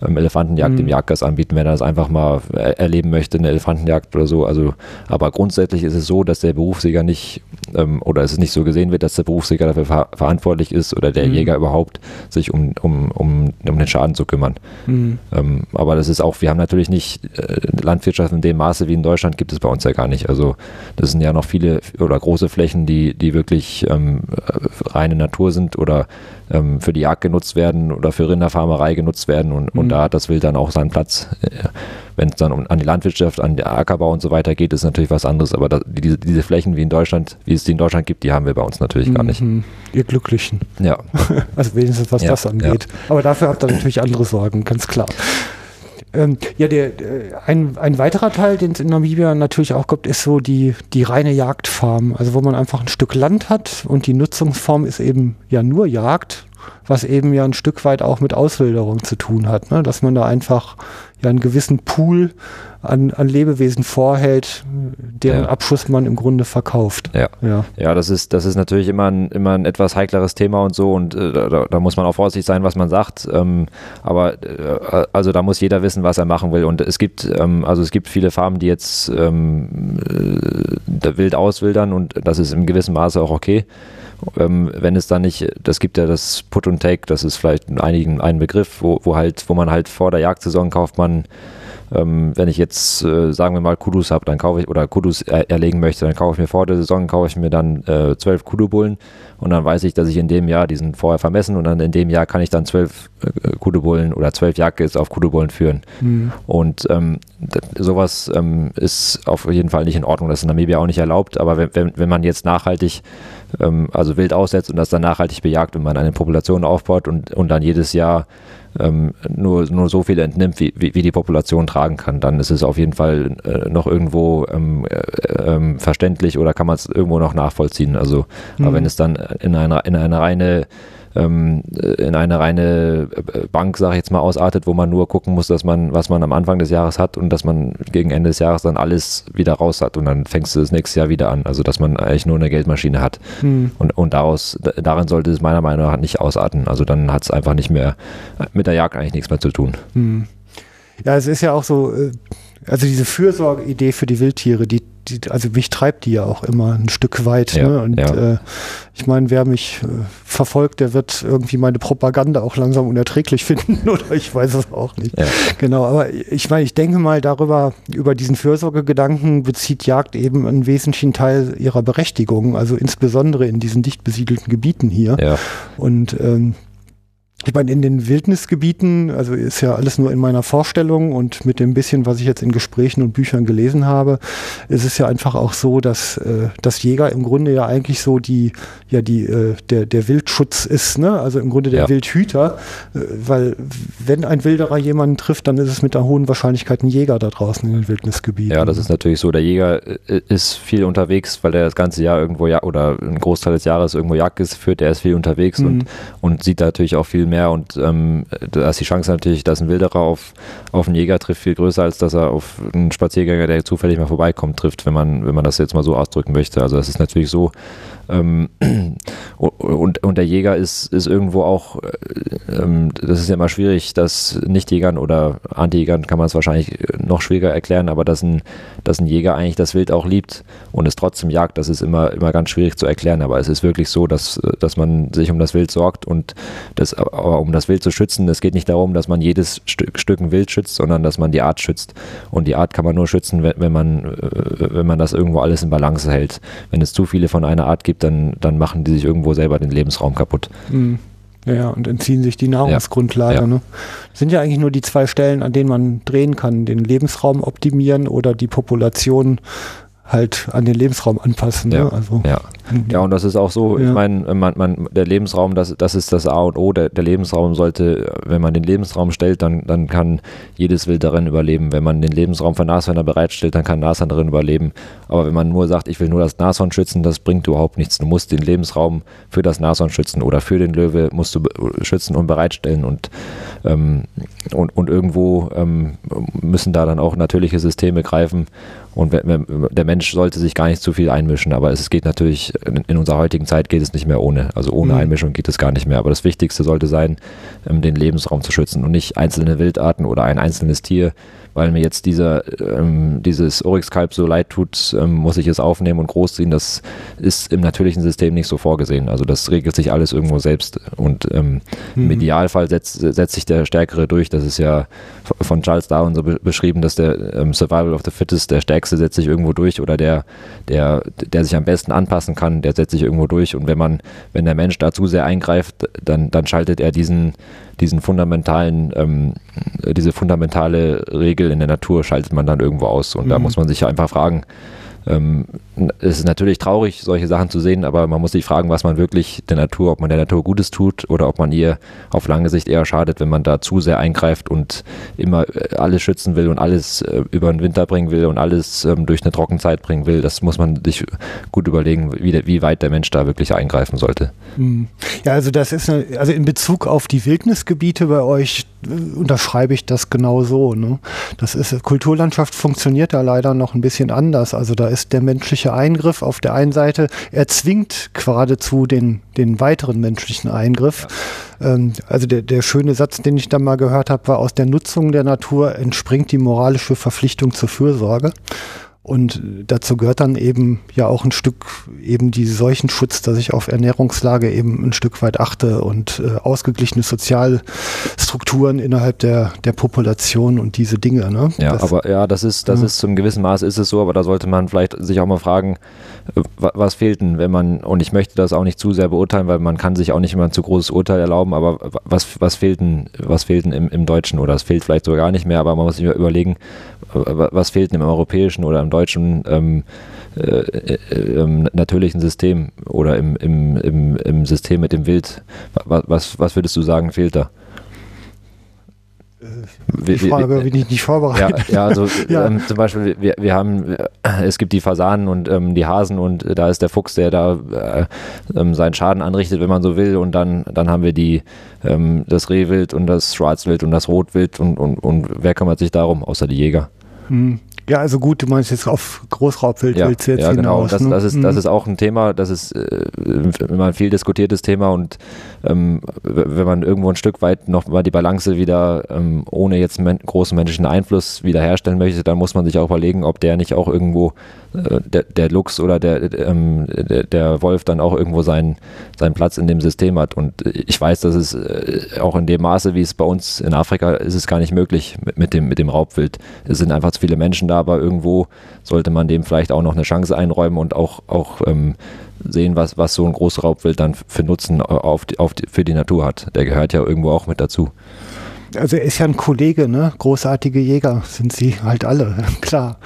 Elefantenjagd mhm. im Jagdgas anbieten, wenn er das einfach mal erleben möchte, eine Elefantenjagd oder so. Also, aber grundsätzlich ist es so, dass der Berufsjäger nicht ähm, oder es nicht so gesehen wird, dass der Berufsjäger dafür ver verantwortlich ist oder der Mhm. Jäger überhaupt sich um, um, um, um den Schaden zu kümmern. Mhm. Ähm, aber das ist auch, wir haben natürlich nicht äh, Landwirtschaft in dem Maße wie in Deutschland gibt es bei uns ja gar nicht. Also das sind ja noch viele oder große Flächen, die, die wirklich ähm, äh, reine Natur sind oder ähm, für die Jagd genutzt werden oder für Rinderfarmerei genutzt werden und, und Mhm. da hat das Wild dann auch seinen Platz. Äh, Wenn es dann um, an die Landwirtschaft, an den Ackerbau und so weiter geht, ist natürlich was anderes. Aber da, diese, diese Flächen wie in Deutschland, wie es die in Deutschland gibt, die haben wir bei uns natürlich gar nicht. Mhm. Ihr Glücklichen. Ja, Also wenigstens was Ja, das angeht. Aber dafür habt ihr natürlich andere Sorgen, ganz klar. Ähm, ja, der, der, ein, ein weiterer Teil, den es in Namibia natürlich auch gibt, ist so die, die reine Jagdfarm. Also wo man einfach ein Stück Land hat und die Nutzungsform ist eben ja nur Jagd, was eben ja ein Stück weit auch mit Auswilderung zu tun hat. Ne? Dass man da einfach ja einen gewissen Pool an, an Lebewesen vorhält, deren Ja. Abschuss man im Grunde verkauft. ja. Ja. Ja, das ist, das ist natürlich immer ein, immer ein etwas heikleres Thema und so und äh, da, da muss man auch vorsichtig sein, was man sagt. Ähm, aber äh, also da muss jeder wissen, was er machen will. Und es gibt, ähm, also es gibt viele Farmen, die jetzt ähm, äh, wild auswildern und das ist im gewissen Maße auch okay. Ähm, wenn es dann nicht, das gibt ja das Put and Take, das ist vielleicht in einigen ein Begriff, wo, wo halt, wo man halt vor der Jagdsaison kauft man ähm, wenn ich jetzt, äh, sagen wir mal, Kudus habe, dann kaufe ich, oder Kudus er, erlegen möchte, dann kaufe ich mir vor der Saison, kaufe ich mir dann äh, zwölf Kudubullen und dann weiß ich, dass ich in dem Jahr, die sind vorher vermessen und dann in dem Jahr kann ich dann zwölf äh, Kudubullen oder zwölf Jagdgilts auf Kudubullen führen. Mhm. Und ähm, sowas ähm, ist auf jeden Fall nicht in Ordnung. Das ist in Namibia auch nicht erlaubt. Aber wenn, wenn, wenn man jetzt nachhaltig, ähm, also wild aussetzt und das dann nachhaltig bejagt und man eine Population aufbaut und, und dann jedes Jahr ähm, nur, nur so viel entnimmt, wie, wie, wie die Population tragen kann, dann ist es auf jeden Fall äh, noch irgendwo ähm, äh, ähm, verständlich oder kann man es irgendwo noch nachvollziehen. Also, aber Mhm. wenn es dann in einer, in eine reine ähm, in eine reine äh, Bank, sage ich jetzt mal, ausartet, wo man nur gucken muss, dass man, was man am Anfang des Jahres hat und dass man gegen Ende des Jahres dann alles wieder raus hat und dann fängst du das nächste Jahr wieder an. Also dass man eigentlich nur eine Geldmaschine hat. Mhm. Und, und daraus, da- darin sollte es meiner Meinung nach nicht ausarten. Also dann hat es einfach nicht mehr mit der Jagd eigentlich nichts mehr zu tun. Hm. Ja, es ist ja auch so, äh, also diese Fürsorgeidee für die Wildtiere, die, die, also mich treibt die ja auch immer ein Stück weit. Ja, ne? Und ja. äh, ich meine, wer mich äh, verfolgt, der wird irgendwie meine Propaganda auch langsam unerträglich finden oder ich weiß es auch nicht. Ja. Genau, aber ich meine, ich denke mal darüber, über diesen Fürsorgegedanken bezieht Jagd eben einen wesentlichen Teil ihrer Berechtigung, also insbesondere in diesen dicht besiedelten Gebieten hier. Und ähm, ich meine, in den Wildnisgebieten, also ist ja alles nur in meiner Vorstellung und mit dem bisschen, was ich jetzt in Gesprächen und Büchern gelesen habe, ist es ja einfach auch so, dass, äh, dass Jäger im Grunde ja eigentlich so die, ja, die, äh, der, der Wildschutz ist, ne? Also im Grunde der Ja. Wildhüter, äh, weil wenn ein Wilderer jemanden trifft, dann ist es mit einer hohen Wahrscheinlichkeit ein Jäger da draußen in den Wildnisgebieten. ja, das ist natürlich so. Der Jäger äh, ist viel unterwegs, weil der das ganze Jahr irgendwo ja oder einen Großteil des Jahres irgendwo Jagd führt. Der ist viel unterwegs Mhm. und, und sieht natürlich auch viel mehr. Und ähm, da ist die Chance natürlich, dass ein Wilderer auf, auf einen Jäger trifft, viel größer, als dass er auf einen Spaziergänger, der zufällig mal vorbeikommt, trifft, wenn man, wenn man das jetzt mal so ausdrücken möchte. Also das ist natürlich so. Ähm, und, und der Jäger ist, ist irgendwo auch, äh, ähm, das ist ja immer schwierig, dass Nichtjägern oder Antijägern kann man es wahrscheinlich noch schwieriger erklären, aber dass ein, dass ein Jäger eigentlich das Wild auch liebt und es trotzdem jagt, das ist immer, immer ganz schwierig zu erklären. Aber es ist wirklich so, dass, dass man sich um das Wild sorgt und das, aber um das Wild zu schützen, es geht nicht darum, dass man jedes Stück, Stück ein Wild schützt, sondern dass man die Art schützt. Und die Art kann man nur schützen, wenn, wenn man, äh, wenn man das irgendwo alles in Balance hält. Wenn es zu viele von einer Art gibt, dann, dann machen die sich irgendwo selber den Lebensraum kaputt. Mhm. Ja, und entziehen sich die Nahrungsgrundlage. Ja. Ne? Das sind ja eigentlich nur die zwei Stellen, an denen man drehen kann. Den Lebensraum optimieren oder die Population halt an den Lebensraum anpassen. Ja. Ne? Also, Ja. Ja, und das ist auch so, Ja. ich meine, man, man, der Lebensraum, das, das ist das A und O. Der, der Lebensraum sollte, wenn man den Lebensraum stellt, dann, dann kann jedes Wild darin überleben. Wenn man den Lebensraum für Nashörner bereitstellt, dann kann Nashorn darin überleben. Aber wenn man nur sagt, ich will nur das Nashorn schützen, das bringt überhaupt nichts. Du musst den Lebensraum für das Nashorn schützen oder für den Löwe musst du schützen und bereitstellen. Und, ähm, und, und irgendwo ähm, müssen da dann auch natürliche Systeme greifen. Und der Mensch sollte sich gar nicht zu viel einmischen, aber es geht natürlich, in, in unserer heutigen Zeit geht es nicht mehr ohne. Also ohne Mhm. Einmischung geht es gar nicht mehr. Aber das Wichtigste sollte sein, ähm, den Lebensraum zu schützen und nicht einzelne Wildarten oder ein einzelnes Tier weil mir jetzt dieser, ähm, dieses Oryx-Kalb so leid tut, ähm, muss ich es aufnehmen und großziehen. Das ist im natürlichen System nicht so vorgesehen. Also das regelt sich alles irgendwo selbst. Und ähm, mhm. im Idealfall setzt, setzt sich der Stärkere durch. Das ist ja von Charles Darwin so be beschrieben, dass der ähm, Survival of the Fittest, der Stärkste setzt sich irgendwo durch oder der, der, der sich am besten anpassen kann, der setzt sich irgendwo durch. Und wenn man, wenn der Mensch da zu sehr eingreift, dann, dann schaltet er diesen diesen fundamentalen, ähm, diese fundamentale Regel in der Natur schaltet man dann irgendwo aus. Und mhm. da muss man sich einfach fragen, ähm, es ist natürlich traurig, solche Sachen zu sehen, aber man muss sich fragen, was man wirklich der Natur, ob man der Natur Gutes tut oder ob man ihr auf lange Sicht eher schadet, wenn man da zu sehr eingreift und immer äh, alles schützen will und alles äh, über den Winter bringen will und alles ähm, durch eine Trockenzeit bringen will. Das muss man sich gut überlegen, wie, der, wie weit der Mensch da wirklich eingreifen sollte. Hm. Ja, also das ist eine, also in Bezug auf die Wildnisgebiete bei euch unterschreibe ich das genau so. Ne? Das ist Kulturlandschaft funktioniert da leider noch ein bisschen anders. Also da ist der menschliche Eingriff auf der einen Seite, er zwingt geradezu den, den weiteren menschlichen Eingriff. Ja. Ähm, also der, der schöne Satz, den ich da mal gehört habe, war aus der Nutzung der Natur entspringt die moralische Verpflichtung zur Fürsorge. Und dazu gehört dann eben ja auch ein Stück eben die Seuchenschutz, dass ich auf Ernährungslage eben ein Stück weit achte und äh, ausgeglichene Sozialstrukturen innerhalb der, der Population und diese Dinge. Ne? Ja, das, aber ja, das ist, das ja. ist zum gewissen Maß ist es so, aber da sollte man vielleicht sich auch mal fragen, äh, was fehlt denn, wenn man, und ich möchte das auch nicht zu sehr beurteilen, weil man kann sich auch nicht immer ein zu großes Urteil erlauben, aber was, was fehlt denn, was fehlt denn im, im Deutschen oder es fehlt vielleicht sogar gar nicht mehr, aber man muss sich überlegen, was fehlt im europäischen oder im deutschen ähm, äh, äh, ähm, natürlichen System oder im, im, im, im System mit dem Wild? Was, was, was würdest du sagen, fehlt da? Die Frage bin ich nicht vorbereitet. Ja, ja also ja. Ähm, zum Beispiel, wir, wir haben, äh, es gibt die Fasanen und ähm, die Hasen und da ist der Fuchs, der da äh, ähm, seinen Schaden anrichtet, wenn man so will. Und dann, dann haben wir die, ähm, das Rehwild und das Schwarzwild und das Rotwild und, und, und wer kümmert sich darum, außer die Jäger? Hm. Ja, also gut, du meinst jetzt auf Großraubwild ja, willst du jetzt ja, genau. hinaus. Das, ne? das, ist, das hm. ist auch ein Thema, das ist äh, immer ein viel diskutiertes Thema und ähm, wenn man irgendwo ein Stück weit noch mal die Balance wieder ähm, ohne jetzt men großen menschlichen Einfluss wiederherstellen möchte, dann muss man sich auch überlegen, ob der nicht auch irgendwo der, der Luchs oder der, ähm, der, der, Wolf dann auch irgendwo seinen, seinen Platz in dem System hat. Und ich weiß, dass es äh, auch in dem Maße, wie es bei uns in Afrika ist, es gar nicht möglich mit, mit, dem, mit dem Raubwild. Es sind einfach zu viele Menschen da, aber irgendwo sollte man dem vielleicht auch noch eine Chance einräumen und auch, auch ähm, sehen, was, was so ein Großraubwild dann für Nutzen auf die, auf die, für die Natur hat. Der gehört ja irgendwo auch mit dazu also er ist ja ein Kollege, ne? Großartige Jäger sind sie halt alle, klar.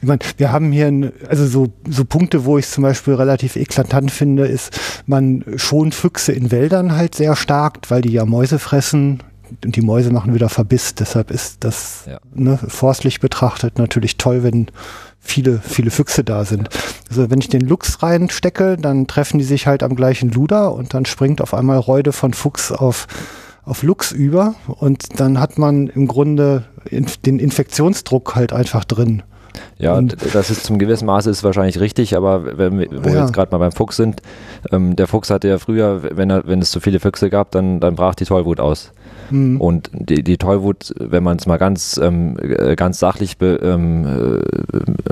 Ich meine, wir haben hier, also so, so Punkte, wo ich zum Beispiel relativ eklatant finde, ist, man schont Füchse in Wäldern halt sehr stark, weil die ja Mäuse fressen und die Mäuse machen wieder Verbiss. Deshalb ist das ja. ne, forstlich betrachtet natürlich toll, wenn viele, viele Füchse da sind. Also wenn ich den Luchs reinstecke, dann treffen die sich halt am gleichen Luder und dann springt auf einmal Reude von Fuchs auf auf Lux über und dann hat man im Grunde den Infektionsdruck halt einfach drin. Ja, und das ist zum gewissen Maße ist wahrscheinlich richtig, aber wenn wir, wo ja. wir jetzt gerade mal beim Fuchs sind, ähm, der Fuchs hatte ja früher, wenn, er, wenn es zu viele Füchse gab, dann, dann brach die Tollwut aus. Mhm. Und die, die Tollwut, wenn man es mal ganz, ähm, äh, ganz sachlich be, ähm,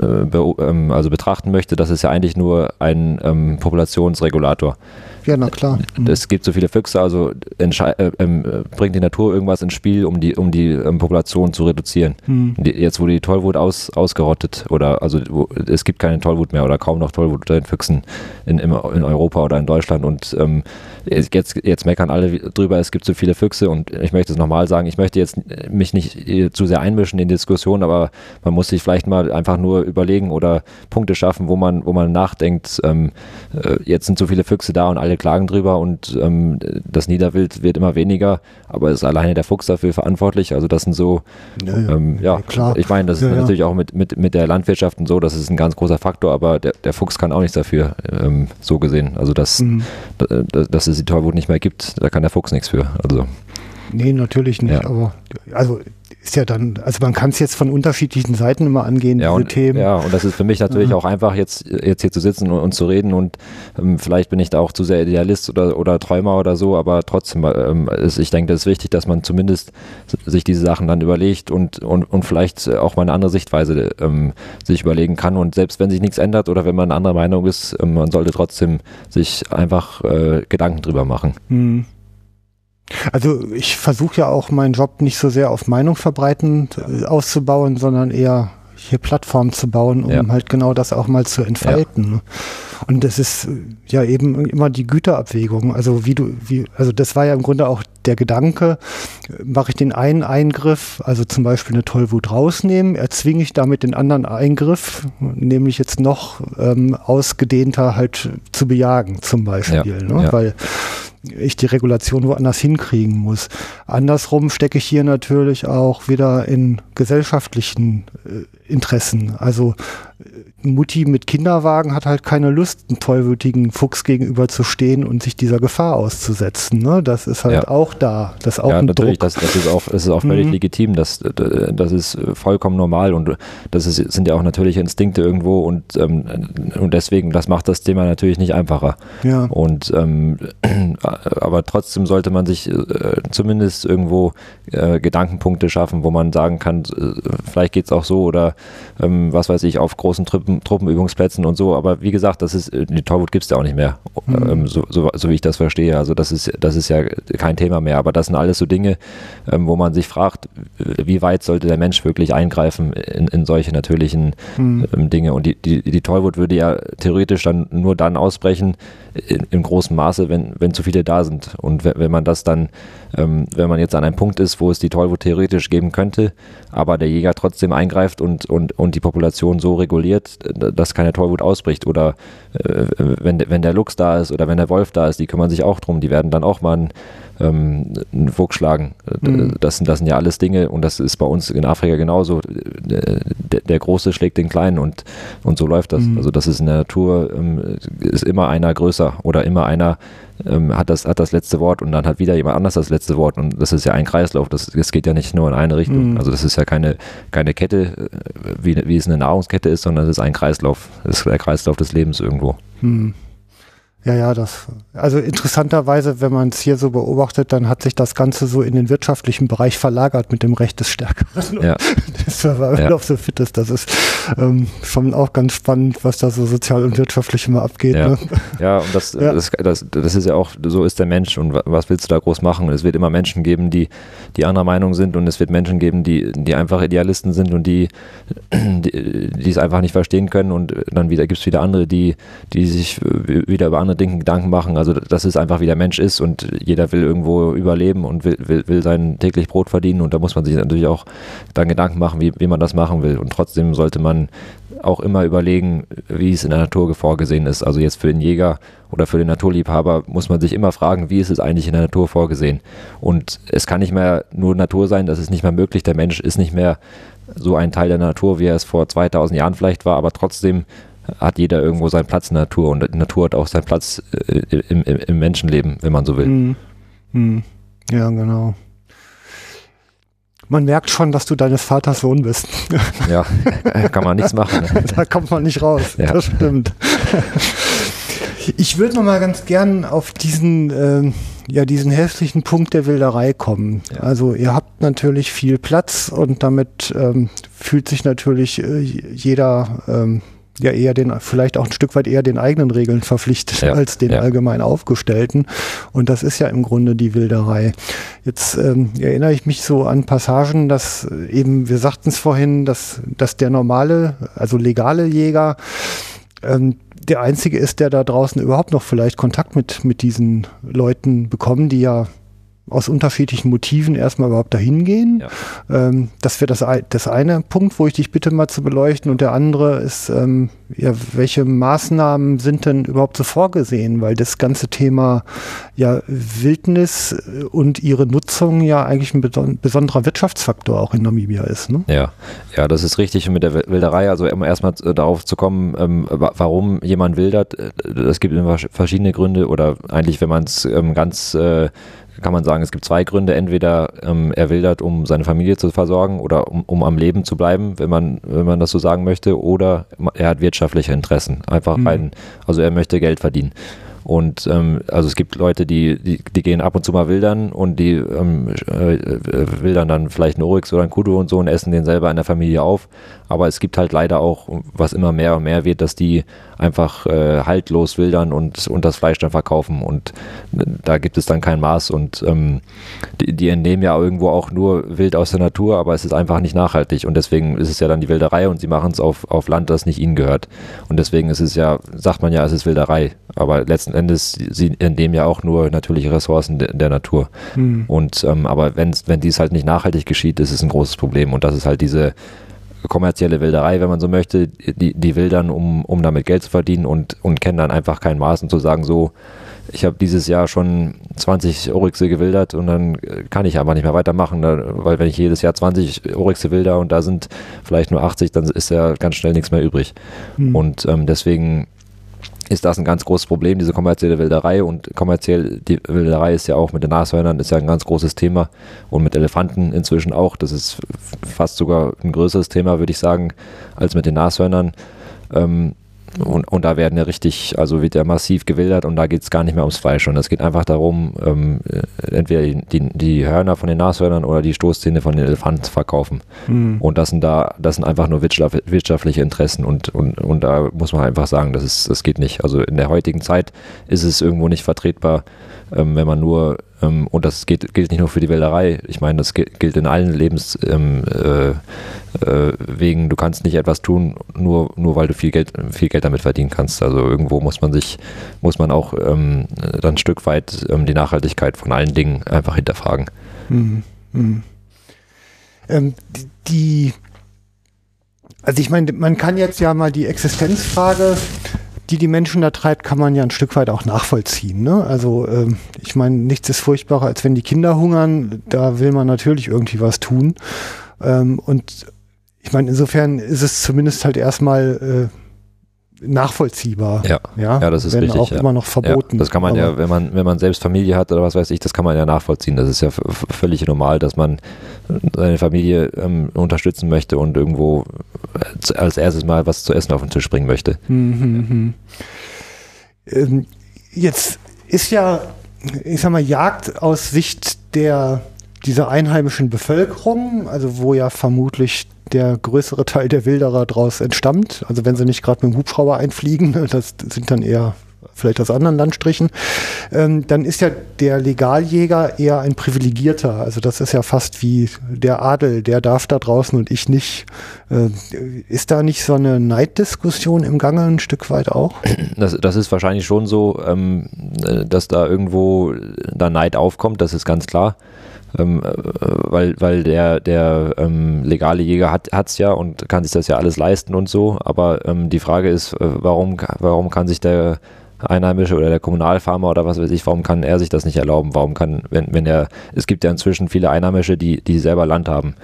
äh, be, ähm, also betrachten möchte, das ist ja eigentlich nur ein ähm, Populationsregulator. Ja, na klar. Mhm. Es gibt so viele Füchse, also äh, ähm, bringt die Natur irgendwas ins Spiel, um die, um die ähm, Population zu reduzieren. Mhm. Die, jetzt wurde die Tollwut aus, ausgerottet oder also wo, es gibt keine Tollwut mehr oder kaum noch Tollwut unter den Füchsen in, in, in Europa oder in Deutschland und ähm, jetzt, jetzt meckern alle drüber, es gibt so viele Füchse und ich möchte es nochmal sagen, ich möchte jetzt mich nicht äh, zu sehr einmischen in die Diskussion, aber man muss sich vielleicht mal einfach nur überlegen oder Punkte schaffen, wo man, wo man nachdenkt, ähm, äh, jetzt sind so viele Füchse da und alle klagen drüber und ähm, das Niederwild wird immer weniger, aber ist alleine der Fuchs dafür verantwortlich. Also das sind so, ja, ja. Ähm, ja klar. Ich meine, das ist natürlich auch mit, mit, mit der Landwirtschaft und so, das ist ein ganz großer Faktor, aber der, der Fuchs kann auch nichts dafür, ähm, so gesehen. Also dass, mhm. dass es die Tollwut nicht mehr gibt, da kann der Fuchs nichts für. Also Nee, natürlich nicht. Ja. Aber also ist ja dann, also man kann es jetzt von unterschiedlichen Seiten immer angehen, ja, diese und, Themen. Ja, und das ist für mich natürlich ja. auch einfach, jetzt, jetzt hier zu sitzen und, und zu reden und ähm, vielleicht bin ich da auch zu sehr Idealist oder, oder Träumer oder so, aber trotzdem, ähm, ist, ich denke, das ist wichtig, dass man zumindest sich diese Sachen dann überlegt und, und, und vielleicht auch mal eine andere Sichtweise ähm, sich überlegen kann und selbst wenn sich nichts ändert oder wenn man eine andere Meinung ist, ähm, man sollte trotzdem sich einfach äh, Gedanken drüber machen. Mhm. Also ich versuche ja auch meinen Job nicht so sehr auf Meinung verbreiten äh, auszubauen, sondern eher hier Plattformen zu bauen, um ja. halt genau das auch mal zu entfalten. Ja. Und das ist äh, ja eben immer die Güterabwägung. Also wie du, wie, also das war ja im Grunde auch der Gedanke, mache ich den einen Eingriff, also zum Beispiel eine Tollwut rausnehmen, erzwinge ich damit den anderen Eingriff, nämlich jetzt noch ähm, ausgedehnter halt zu bejagen, zum Beispiel. Ja. Ne? Weil ich die Regulation woanders hinkriegen muss. Andersrum stecke ich hier natürlich auch wieder in gesellschaftlichen äh, Interessen. Also äh, Mutti mit Kinderwagen hat halt keine Lust, einen tollwütigen Fuchs gegenüber zu stehen und sich dieser Gefahr auszusetzen. Ne? Das ist halt ja. auch da. Das ist auch ja, ein natürlich, Druck. Das, das, ist auch, das ist auch völlig mhm. legitim. Das, das ist vollkommen normal und das ist, sind ja auch natürliche Instinkte irgendwo und, ähm, und deswegen, das macht das Thema natürlich nicht einfacher. Ja. Und ähm, aber trotzdem sollte man sich äh, zumindest irgendwo äh, Gedankenpunkte schaffen, wo man sagen kann, äh, vielleicht geht es auch so oder ähm, was weiß ich, auf großen Truppen, Truppenübungsplätzen und so. Aber wie gesagt, das ist, die Tollwut gibt es ja auch nicht mehr, mhm. ähm, so, so, so, wie ich das verstehe. Also das ist, das ist ja kein Thema mehr. Aber das sind alles so Dinge, ähm, wo man sich fragt, wie weit sollte der Mensch wirklich eingreifen in, in solche natürlichen mhm. Dinge. Und die, die, die Tollwut würde ja theoretisch dann nur dann ausbrechen, in, in großem Maße, wenn, wenn zu viele da sind. Und wenn man das dann, ähm, wenn man jetzt an einem Punkt ist, wo es die Tollwut theoretisch geben könnte, aber der Jäger trotzdem eingreift und, und, und die Population so reguliert, dass keine Tollwut ausbricht. Oder äh, wenn, wenn der Luchs da ist oder wenn der Wolf da ist, die kümmern sich auch drum, die werden dann auch mal einen, ähm, einen Fuchs schlagen. Mhm. Das, sind, das sind ja alles Dinge und das ist bei uns in Afrika genauso. Der, der Große schlägt den Kleinen und, und so läuft das. Mhm. Also das ist in der Natur, ähm, ist immer einer größer oder immer einer ähm, hat, das, hat das letzte Wort und dann hat wieder jemand anders das letzte Wort und das ist ja ein Kreislauf, das, das geht ja nicht nur in eine Richtung. Mhm. Also das ist ja keine, keine Kette, äh, wie, wie es eine Nahrungskette ist, sondern es ist ein Kreislauf, das ist der Kreislauf des Lebens irgendwo. Mhm. Ja, ja, das. Also interessanterweise, wenn man es hier so beobachtet, dann hat sich das Ganze so in den wirtschaftlichen Bereich verlagert mit dem Recht des Stärkeren. Ja. Das Survival ja. of the Fittest. Das ist ähm, schon auch ganz spannend, was da so sozial und wirtschaftlich immer abgeht. Ja, ne? ja und das, ja. Das, das, das ist ja auch, so ist der Mensch und was willst du da groß machen? Es wird immer Menschen geben, die, die anderer Meinung sind und es wird Menschen geben, die, die einfach Idealisten sind und die, die, die es einfach nicht verstehen können und dann wieder gibt es wieder andere, die, die sich wieder über andere andere Gedanken machen. Also das ist einfach wie der Mensch ist und jeder will irgendwo überleben und will, will, will sein täglich Brot verdienen und da muss man sich natürlich auch dann Gedanken machen, wie, wie man das machen will. Und trotzdem sollte man auch immer überlegen, wie es in der Natur vorgesehen ist. Also jetzt für den Jäger oder für den Naturliebhaber muss man sich immer fragen, wie ist es eigentlich in der Natur vorgesehen. Und es kann nicht mehr nur Natur sein, das ist nicht mehr möglich. Der Mensch ist nicht mehr so ein Teil der Natur, wie er es vor 2000 Jahren vielleicht war, aber trotzdem hat jeder irgendwo seinen Platz in der Natur und die Natur hat auch seinen Platz äh, im, im, im Menschenleben, wenn man so will. Mhm. Mhm. Ja, genau. Man merkt schon, dass du deines Vaters Sohn bist. Ja, kann man nichts machen. Ne? Da kommt man nicht raus. Ja. Das stimmt. Ich würde noch mal ganz gern auf diesen, äh, ja, diesen hässlichen Punkt der Wilderei kommen. Ja. Also ihr habt natürlich viel Platz und damit ähm, fühlt sich natürlich äh, jeder ähm, ja eher den, vielleicht auch ein Stück weit eher den eigenen Regeln verpflichtet ja, als den ja. allgemein aufgestellten. Und das ist ja im Grunde die Wilderei. Jetzt ähm, erinnere ich mich so an Passagen, dass eben, wir sagten es vorhin, dass, dass der normale, also legale Jäger ähm, der einzige ist, der da draußen überhaupt noch vielleicht Kontakt mit, mit diesen Leuten bekommen, die ja aus unterschiedlichen Motiven erstmal überhaupt dahin gehen. Ja. Ähm, das wäre das, das eine Punkt, wo ich dich bitte mal zu beleuchten. Und der andere ist, ähm, ja, welche Maßnahmen sind denn überhaupt so vorgesehen? Weil das ganze Thema ja Wildnis und ihre Nutzung ja eigentlich ein besonderer Wirtschaftsfaktor auch in Namibia ist. Ne? Ja, ja, das ist richtig. Und mit der Wilderei, also erstmal darauf zu kommen, ähm, warum jemand wildert, äh, das gibt immer verschiedene Gründe oder eigentlich, wenn man es ähm, ganz äh, kann man sagen, es gibt zwei Gründe. Entweder ähm, er wildert, um seine Familie zu versorgen oder um, um am Leben zu bleiben, wenn man, wenn man das so sagen möchte, oder er hat wirtschaftliche Interessen. Einfach mhm. rein, also er möchte Geld verdienen. Und ähm, also es gibt Leute, die, die, die, gehen ab und zu mal wildern und die ähm, äh, wildern dann vielleicht einen Oryx oder einen Kudu und so und essen den selber in der Familie auf. Aber es gibt halt leider auch, was immer mehr und mehr wird, dass die einfach äh, haltlos wildern und, und das Fleisch dann verkaufen. Und äh, da gibt es dann kein Maß. Und ähm, die, die entnehmen ja irgendwo auch nur wild aus der Natur, aber es ist einfach nicht nachhaltig. Und deswegen ist es ja dann die Wilderei und sie machen es auf, auf Land, das nicht ihnen gehört. Und deswegen ist es ja, sagt man ja, es ist Wilderei. Aber letzten Endes, sie entnehmen ja auch nur natürliche Ressourcen de, der Natur. Hm. Und ähm, aber wenn, wenn dies halt nicht nachhaltig geschieht, ist es ein großes Problem. Und das ist halt diese kommerzielle Wilderei, wenn man so möchte, die, die wildern, um, um damit Geld zu verdienen und, und kennen dann einfach kein Maß und zu sagen, so, ich habe dieses Jahr schon 20 Oryxe gewildert und dann kann ich einfach nicht mehr weitermachen, weil wenn ich jedes Jahr 20 Oryxe wilder und da sind vielleicht nur 80, dann ist ja ganz schnell nichts mehr übrig. Mhm. Und ähm, deswegen ist das ein ganz großes Problem, diese kommerzielle Wilderei. Und kommerziell, die Wilderei ist ja auch mit den Nashörnern, ist ja ein ganz großes Thema. Und mit Elefanten inzwischen auch. Das ist fast sogar ein größeres Thema, würde ich sagen, als mit den Nashörnern. Ähm, und, und da werden ja richtig, also wird ja massiv gewildert und da geht es gar nicht mehr ums Fleisch. Und es geht einfach darum, ähm, äh, entweder die, die Hörner von den Nashörnern oder die Stoßzähne von den Elefanten zu verkaufen. Mhm. Und das sind da, das sind einfach nur wirtschaftliche Interessen und, und, und da muss man einfach sagen, das, ist, das geht nicht. Also in der heutigen Zeit ist es irgendwo nicht vertretbar, ähm, wenn man nur, ähm, und das geht, gilt nicht nur für die Wilderei, ich meine, das gilt in allen Lebenswegen, ähm, äh, äh, du kannst nicht etwas tun, nur, nur weil du viel Geld, viel Geld damit verdienen kannst. Also irgendwo muss man sich, muss man auch ähm, dann ein Stück weit ähm, die Nachhaltigkeit von allen Dingen einfach hinterfragen. Mhm. Mhm. Die, also ich meine, man kann jetzt ja mal die Existenzfrage die die Menschen da treibt, kann man ja ein Stück weit auch nachvollziehen. Ne? Also ähm, ich meine, nichts ist furchtbarer, als wenn die Kinder hungern. Da will man natürlich irgendwie was tun. Ähm, und ich meine, insofern ist es zumindest halt erstmal äh, nachvollziehbar. Ja, ja, ja das ist wenn richtig. auch ja. immer noch verboten. Ja, das kann man ja, wenn man, wenn man selbst Familie hat oder was weiß ich, das kann man ja nachvollziehen. Das ist ja völlig normal, dass man seine Familie ähm, unterstützen möchte und irgendwo als erstes mal was zu essen auf den Tisch bringen möchte. Mhm, mh. ähm, jetzt ist ja, ich sag mal, Jagd aus Sicht der dieser einheimischen Bevölkerung, also wo ja vermutlich der größere Teil der Wilderer daraus entstammt. Also wenn sie nicht gerade mit dem Hubschrauber einfliegen, das sind dann eher vielleicht aus anderen Landstrichen, ähm, dann ist ja der Legaljäger eher ein Privilegierter. Also das ist ja fast wie der Adel, der darf da draußen und ich nicht. Äh, ist da nicht so eine Neiddiskussion im Gange ein Stück weit auch? Das, das ist wahrscheinlich schon so, ähm, dass da irgendwo da Neid aufkommt, das ist ganz klar ähm, äh, weil, weil der, der ähm, legale Jäger hat es ja und kann sich das ja alles leisten und so. Aber ähm, die Frage ist, äh, warum, warum kann sich der Einheimische oder der Kommunalfarmer oder was weiß ich, warum kann er sich das nicht erlauben? Warum kann, wenn, wenn er, es gibt ja inzwischen viele Einheimische, die, die selber Land haben.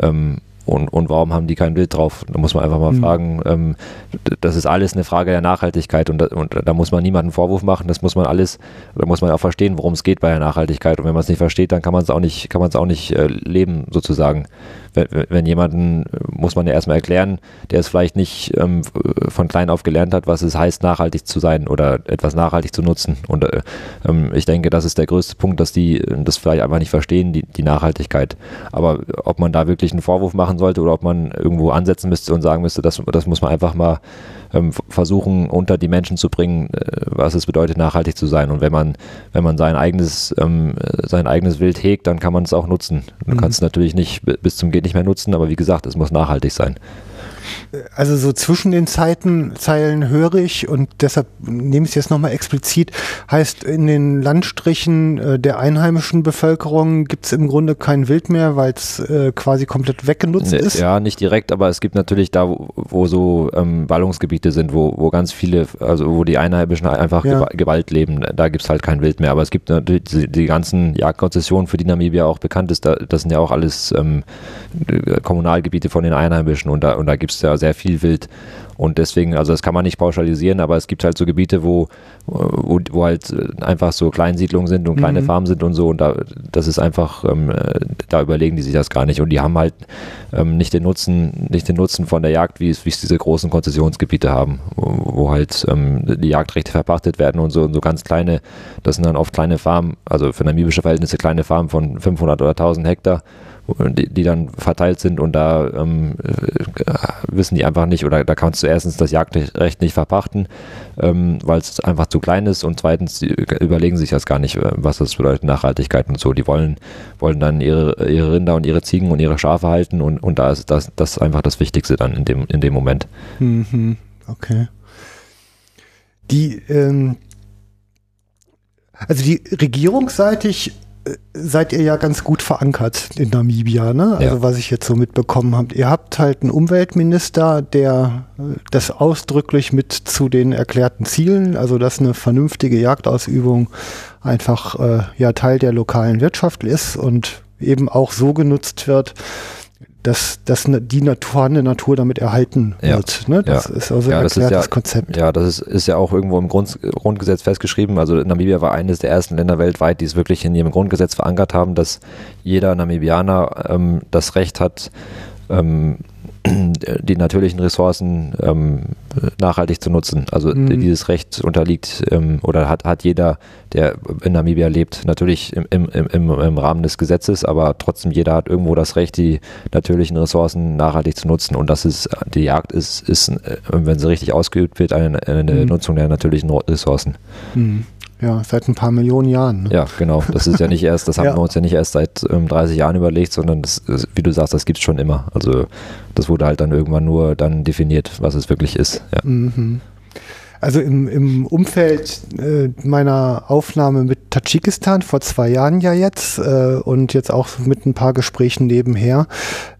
Ähm, und, und warum haben die kein Bild drauf? Da muss man einfach mal mhm. fragen. Ähm, das ist alles eine Frage der Nachhaltigkeit und da, und da muss man niemanden Vorwurf machen. Das muss man alles, da muss man auch verstehen, worum es geht bei der Nachhaltigkeit. Und wenn man es nicht versteht, dann kann man es auch nicht, kann man es auch nicht äh, leben sozusagen wenn, wenn jemanden, muss man ja erstmal erklären, der es vielleicht nicht ähm, von klein auf gelernt hat, was es heißt, nachhaltig zu sein oder etwas nachhaltig zu nutzen. Und äh, ähm, ich denke, das ist der größte Punkt, dass die das vielleicht einfach nicht verstehen, die, die Nachhaltigkeit. Aber ob man da wirklich einen Vorwurf machen sollte oder ob man irgendwo ansetzen müsste und sagen müsste, das, das muss man einfach mal versuchen, unter die Menschen zu bringen, äh, was es bedeutet, nachhaltig zu sein. Und wenn man, wenn man sein eigenes, ähm, sein eigenes Wild hegt, dann kann man es auch nutzen. Du mhm. kannst es natürlich nicht bis zum Geht nicht mehr nutzen, aber wie gesagt, es muss nachhaltig sein also so zwischen den Zeiten, Zeilen höre ich und deshalb nehme ich es jetzt nochmal explizit, heißt in den Landstrichen äh, der einheimischen Bevölkerung gibt es im Grunde kein Wild mehr, weil es äh, quasi komplett weggenutzt ist? Ja, nicht direkt, aber es gibt natürlich da, wo, wo so ähm, Ballungsgebiete sind, wo, wo ganz viele, also wo die Einheimischen einfach ja. Gewalt leben, da gibt es halt kein Wild mehr. Aber es gibt natürlich die, die ganzen Jagdkonzessionen, für die Namibia auch bekannt ist, da, das sind ja auch alles ähm, Kommunalgebiete von den Einheimischen und da, und da gibt es ja sehr viel Wild. Und deswegen, also das kann man nicht pauschalisieren, aber es gibt halt so Gebiete, wo, wo, wo halt einfach so Kleinsiedlungen sind und kleine mhm. Farmen sind und so. Und da, das ist einfach, ähm, da überlegen die sich das gar nicht. Und die haben halt ähm, nicht den Nutzen, nicht den Nutzen von der Jagd, wie es, wie es diese großen Konzessionsgebiete haben, wo, wo halt ähm, die Jagdrechte verpachtet werden und so, und so ganz kleine, das sind dann oft kleine Farmen, also für namibische Verhältnisse kleine Farmen von 500 oder 1000 Hektar die, die dann verteilt sind und da ähm, äh, wissen die einfach nicht oder da kannst du erstens das Jagdrecht nicht verpachten, ähm, weil es einfach zu klein ist und zweitens die überlegen sich das gar nicht, äh, was das bedeutet Nachhaltigkeit und so. Die wollen, wollen dann ihre, ihre Rinder und ihre Ziegen und ihre Schafe halten und, und da ist das, das ist einfach das Wichtigste dann in dem, in dem Moment. Mhm. Okay. Die, ähm, also die regierungsseitig seid ihr ja ganz gut verankert in Namibia, ne? Also ja. was ich jetzt so mitbekommen habe. Ihr habt halt einen Umweltminister, der äh, das ausdrücklich mit zu den erklärten Zielen, also dass eine vernünftige Jagdausübung einfach äh, ja Teil der lokalen Wirtschaft ist und eben auch so genutzt wird, dass, dass die Natur, vorhandene Natur damit erhalten wird. Ne? Das ja. ist also ja, ein erklärtes ja, Konzept. Ja, das ist, ist ja auch irgendwo im Grund, Grundgesetz festgeschrieben. Also Namibia war eines der ersten Länder weltweit, die es wirklich in ihrem Grundgesetz verankert haben, dass jeder Namibianer ähm, das Recht hat, ähm, die natürlichen Ressourcen ähm, nachhaltig zu nutzen. Also mhm. dieses Recht unterliegt ähm, oder hat, hat jeder, der in Namibia lebt, natürlich im, im, im, im Rahmen des Gesetzes, aber trotzdem jeder hat irgendwo das Recht, die natürlichen Ressourcen nachhaltig zu nutzen. Und das ist, die Jagd ist, ist äh, wenn sie richtig ausgeübt wird, eine, eine mhm. Nutzung der natürlichen Ressourcen. Mhm. Ja, seit ein paar Millionen Jahren. Ne? Ja, genau. Das ist ja nicht erst, das haben ja. wir uns ja nicht erst seit ähm, 30 Jahren überlegt, sondern das, wie du sagst, das gibt es schon immer. Also das wurde halt dann irgendwann nur dann definiert, was es wirklich ist. Ja. Mhm. Also im, im Umfeld äh, meiner Aufnahme mit Tadschikistan vor zwei Jahren ja jetzt äh, und jetzt auch mit ein paar Gesprächen nebenher,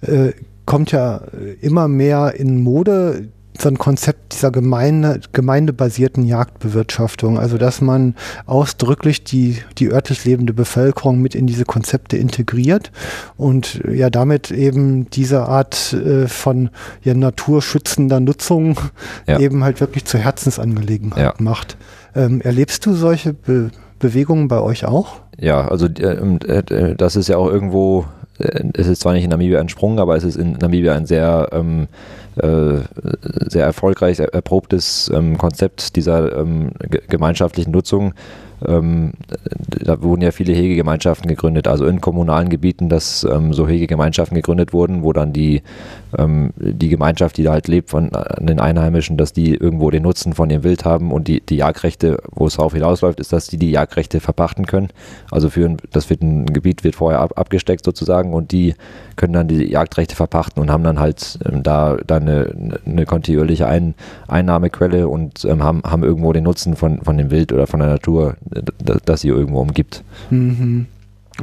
äh, kommt ja immer mehr in Mode so ein Konzept dieser Gemeinde, gemeindebasierten Jagdbewirtschaftung. Also, dass man ausdrücklich die, die örtlich lebende Bevölkerung mit in diese Konzepte integriert und ja damit eben diese Art äh, von ja, naturschützender Nutzung ja. eben halt wirklich zur Herzensangelegenheit ja. macht. Ähm, erlebst du solche Be Bewegungen bei euch auch? Ja, also äh, äh, das ist ja auch irgendwo, äh, es ist zwar nicht in Namibia entsprungen, aber es ist in Namibia ein sehr ähm, äh, sehr erfolgreich erprobtes ähm, Konzept dieser ähm, gemeinschaftlichen Nutzung ähm, da wurden ja viele Hegegemeinschaften gegründet, also in kommunalen Gebieten, dass ähm, so Hegegemeinschaften gegründet wurden, wo dann die, ähm, die Gemeinschaft, die da halt lebt von den Einheimischen, dass die irgendwo den Nutzen von ihrem Wild haben und die, die Jagdrechte, wo es darauf hinausläuft, ist, dass die die Jagdrechte verpachten können. Also für ein, das wird ein Gebiet wird vorher ab, abgesteckt sozusagen und die können dann die Jagdrechte verpachten und haben dann halt ähm, da, da eine, eine kontinuierliche Ein, Einnahmequelle und ähm, haben, haben irgendwo den Nutzen von, von dem Wild oder von der Natur das sie irgendwo umgibt. Mhm.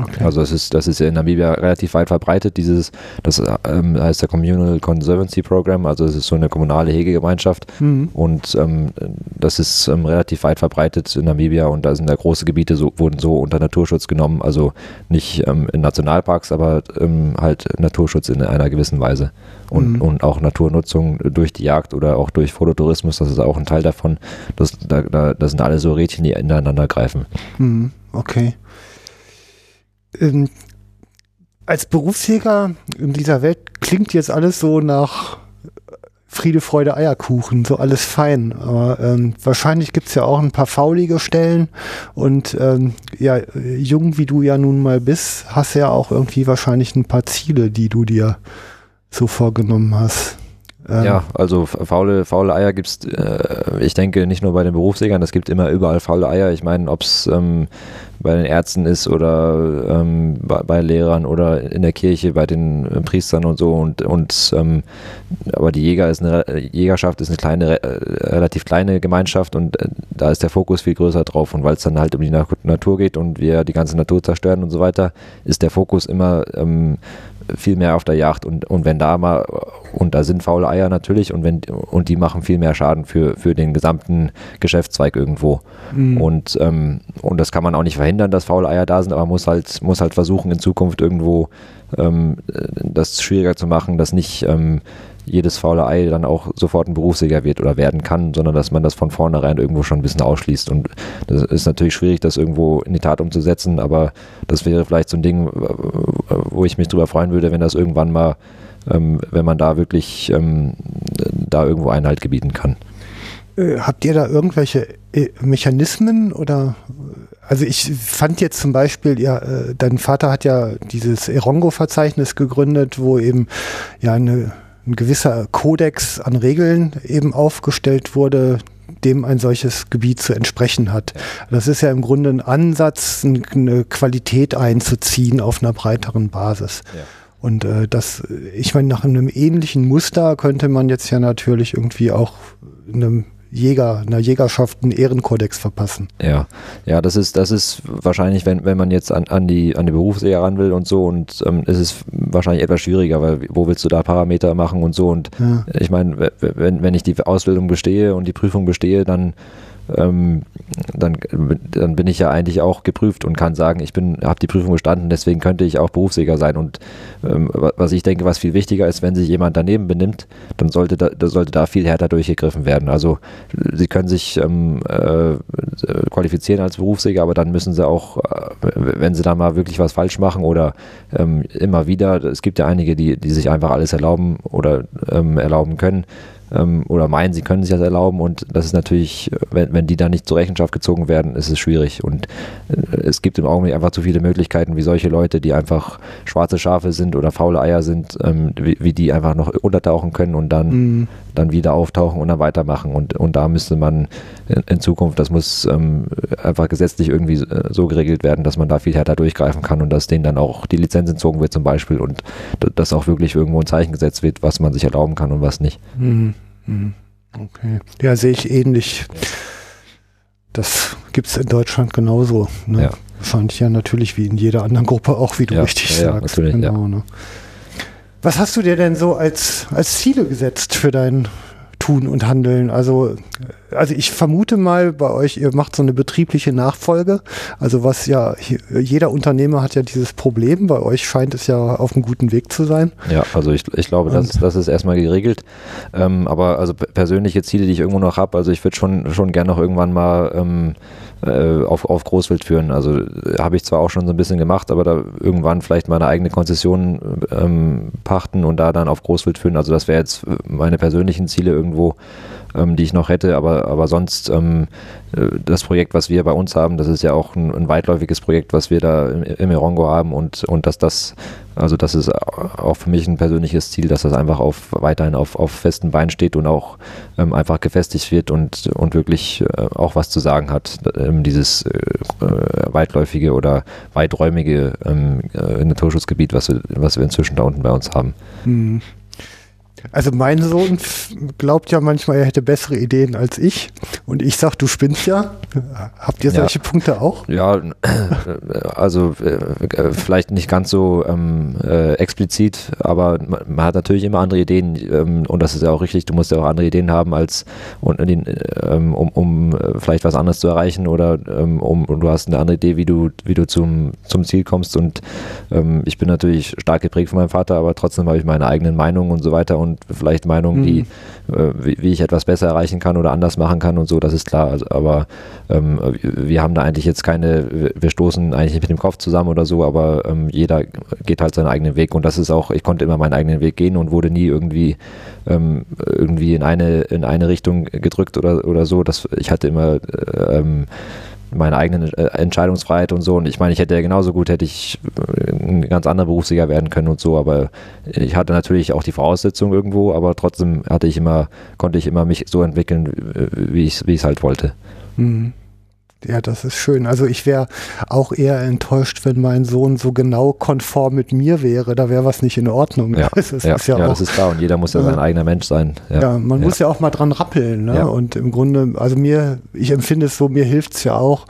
Okay. Also das ist, das ist in Namibia relativ weit verbreitet, dieses, das ähm, heißt der Communal Conservancy Program, also es ist so eine kommunale Hegegemeinschaft mhm. und ähm, das ist ähm, relativ weit verbreitet in Namibia und da sind da große Gebiete, so, wurden so unter Naturschutz genommen, also nicht ähm, in Nationalparks, aber ähm, halt Naturschutz in einer gewissen Weise und, mhm. und auch Naturnutzung durch die Jagd oder auch durch Fototourismus, das ist auch ein Teil davon, das, da, da, das sind alle so Rädchen, die ineinander greifen. Mhm. Okay ähm, als Berufsjäger in dieser Welt klingt jetzt alles so nach Friede, Freude, Eierkuchen, so alles fein. Aber ähm, wahrscheinlich gibt's ja auch ein paar faulige Stellen. Und ähm, ja, jung wie du ja nun mal bist, hast ja auch irgendwie wahrscheinlich ein paar Ziele, die du dir so vorgenommen hast. Ähm, ja, also faule, faule Eier gibt's, äh, ich denke, nicht nur bei den Berufsjägern, es gibt immer überall faule Eier. Ich meine, ob's ähm, bei den Ärzten ist oder ähm, bei, bei, Lehrern oder in der Kirche bei den äh, Priestern und so und, und ähm, aber die Jäger ist eine Jägerschaft ist eine kleine äh, relativ kleine Gemeinschaft und äh, da ist der Fokus viel größer drauf und weil es dann halt um die Natur geht und wir die ganze Natur zerstören und so weiter ist der Fokus immer ähm, viel mehr auf der Jagd und, und wenn da mal, und da sind faule Eier natürlich und wenn und die machen viel mehr Schaden für, für den gesamten Geschäftszweig irgendwo. Mhm. Und, ähm, und das kann man auch nicht verhindern, dass faule Eier da sind, aber man muss halt, muss halt versuchen, in Zukunft irgendwo ähm, das schwieriger zu machen, dass nicht ähm, jedes faule Ei dann auch sofort ein Berufsjäger wird oder werden kann, sondern dass man das von vornherein irgendwo schon ein bisschen ausschließt. Und das ist natürlich schwierig, das irgendwo in die Tat umzusetzen, aber das wäre vielleicht so ein Ding, wo ich mich drüber freuen würde, wenn das irgendwann mal, ähm, wenn man da wirklich ähm, da irgendwo Einhalt gebieten kann. Äh, habt ihr da irgendwelche äh, Mechanismen oder also ich fand jetzt zum Beispiel, ja, äh, dein Vater hat ja dieses Erongo-Verzeichnis gegründet, wo eben ja eine, ein gewisser Kodex an Regeln eben aufgestellt wurde, dem ein solches Gebiet zu entsprechen hat. Das ist ja im Grunde ein Ansatz, eine Qualität einzuziehen auf einer breiteren Basis. Ja. Und äh, das, ich meine, nach einem ähnlichen Muster könnte man jetzt ja natürlich irgendwie auch einem Jäger, einer Jägerschaft einen Ehrenkodex verpassen. Ja, ja, das ist, das ist wahrscheinlich, wenn, wenn man jetzt an, an die, an die Berufsehe ran will und so und ähm, es ist wahrscheinlich etwas schwieriger, weil wo willst du da Parameter machen und so und ja. ich meine, wenn, wenn ich die Ausbildung bestehe und die Prüfung bestehe, dann ähm, dann, dann bin ich ja eigentlich auch geprüft und kann sagen, ich habe die Prüfung bestanden, deswegen könnte ich auch Berufsjäger sein. Und ähm, was ich denke, was viel wichtiger ist, wenn sich jemand daneben benimmt, dann sollte da, sollte da viel härter durchgegriffen werden. Also sie können sich ähm, äh, qualifizieren als Berufsjäger, aber dann müssen sie auch, äh, wenn sie da mal wirklich was falsch machen oder ähm, immer wieder, es gibt ja einige, die, die sich einfach alles erlauben oder ähm, erlauben können, ähm, oder meinen, sie können sich das erlauben. Und das ist natürlich, wenn, wenn die da nicht zur Rechenschaft gezogen werden, ist es schwierig. Und äh, es gibt im Augenblick einfach zu viele Möglichkeiten, wie solche Leute, die einfach schwarze Schafe sind oder faule Eier sind, ähm, wie, wie, die einfach noch untertauchen können und dann, mhm. dann wieder auftauchen und dann weitermachen. Und, und da müsste man in, in Zukunft, das muss ähm, einfach gesetzlich irgendwie äh, so geregelt werden, dass man da viel härter durchgreifen kann und dass denen dann auch die Lizenz entzogen wird zum Beispiel und dass auch wirklich irgendwo ein Zeichen gesetzt wird, was man sich erlauben kann und was nicht. Mhm. Mhm. Okay. Ja, sehe ich ähnlich. Das gibt es in Deutschland genauso. Ne? Ja. Wahrscheinlich ja natürlich wie in jeder anderen Gruppe auch, wie du ja, richtig ja, sagst. Genau, ne? Was hast du dir denn so als, als Ziele gesetzt für dein Tun und Handeln? Also also ich vermute mal bei euch, ihr macht so eine betriebliche Nachfolge. Also was ja, jeder Unternehmer hat ja dieses Problem. Bei euch scheint es ja auf einem guten Weg zu sein. Ja, also ich, ich glaube, das, das ist erstmal geregelt. Ähm, aber also persönliche Ziele, die ich irgendwo noch habe, also ich würde schon, schon gerne noch irgendwann mal ähm, äh, auf, auf Großwild führen. Also habe ich zwar auch schon so ein bisschen gemacht, aber da irgendwann vielleicht meine eigene Konzession ähm, pachten und da dann auf Großwild führen. Also das wäre jetzt meine persönlichen Ziele irgendwo ähm, die ich noch hätte. Aber, aber sonst ähm, äh, das Projekt, was wir bei uns haben, das ist ja auch ein, ein weitläufiges Projekt, was wir da im, im Erongo haben und, und dass das, also das ist auch für mich ein persönliches Ziel, dass das einfach auf weiterhin auf, auf festen Beinen steht und auch ähm, einfach gefestigt wird und, und wirklich äh, auch was zu sagen hat. Ähm, dieses äh, äh weitläufige oder weiträumige ähm, äh, Naturschutzgebiet, was wir, was wir inzwischen da unten bei uns haben. Mhm. Also mein Sohn glaubt ja manchmal, er hätte bessere Ideen als ich. Und ich sag, du spinnst ja. Habt ihr solche ja. Punkte auch? Ja, also äh, vielleicht nicht ganz so ähm, äh, explizit, aber man, man, hat natürlich immer andere Ideen. Ähm, und das ist ja auch richtig, du musst ja auch andere Ideen haben, als und, ähm, um, um äh, vielleicht was anderes zu erreichen oder ähm, um und du hast eine andere Idee, wie du, wie du zum, zum Ziel kommst. Und ähm, ich bin natürlich stark geprägt von meinem Vater, aber trotzdem habe ich meine eigenen Meinungen und so weiter. Und und vielleicht Meinungen, mhm. die, äh, wie, wie, ich etwas besser erreichen kann oder anders machen kann und so, das ist klar. Also, aber ähm, wir haben da eigentlich jetzt keine, wir stoßen eigentlich nicht mit dem Kopf zusammen oder so, aber ähm, jeder geht halt seinen eigenen Weg und das ist auch, ich konnte immer meinen eigenen Weg gehen und wurde nie irgendwie ähm, irgendwie in eine in eine Richtung gedrückt oder oder so. Das, ich hatte immer äh, ähm, meine eigene äh, Entscheidungsfreiheit und so. Und ich meine, ich hätte ja genauso gut, hätte ich äh, ein ganz anderer Berufsjäger werden können und so, aber ich hatte natürlich auch die Voraussetzungen irgendwo, aber trotzdem hatte ich immer, konnte ich immer mich so entwickeln, wie ich es halt wollte. Mhm. Ja, das ist schön. Also ich wäre auch eher enttäuscht, wenn mein Sohn so genau konform mit mir wäre. Da wäre was nicht in Ordnung. Ja, das ist, ja, ja, ja auch, das ist klar. Und jeder muss ja sein eigener Mensch sein. Ja, ja man muss ja auch mal dran rappeln. Ne? Und im Grunde, also mir, ich empfinde es so, mir hilft es ja auch,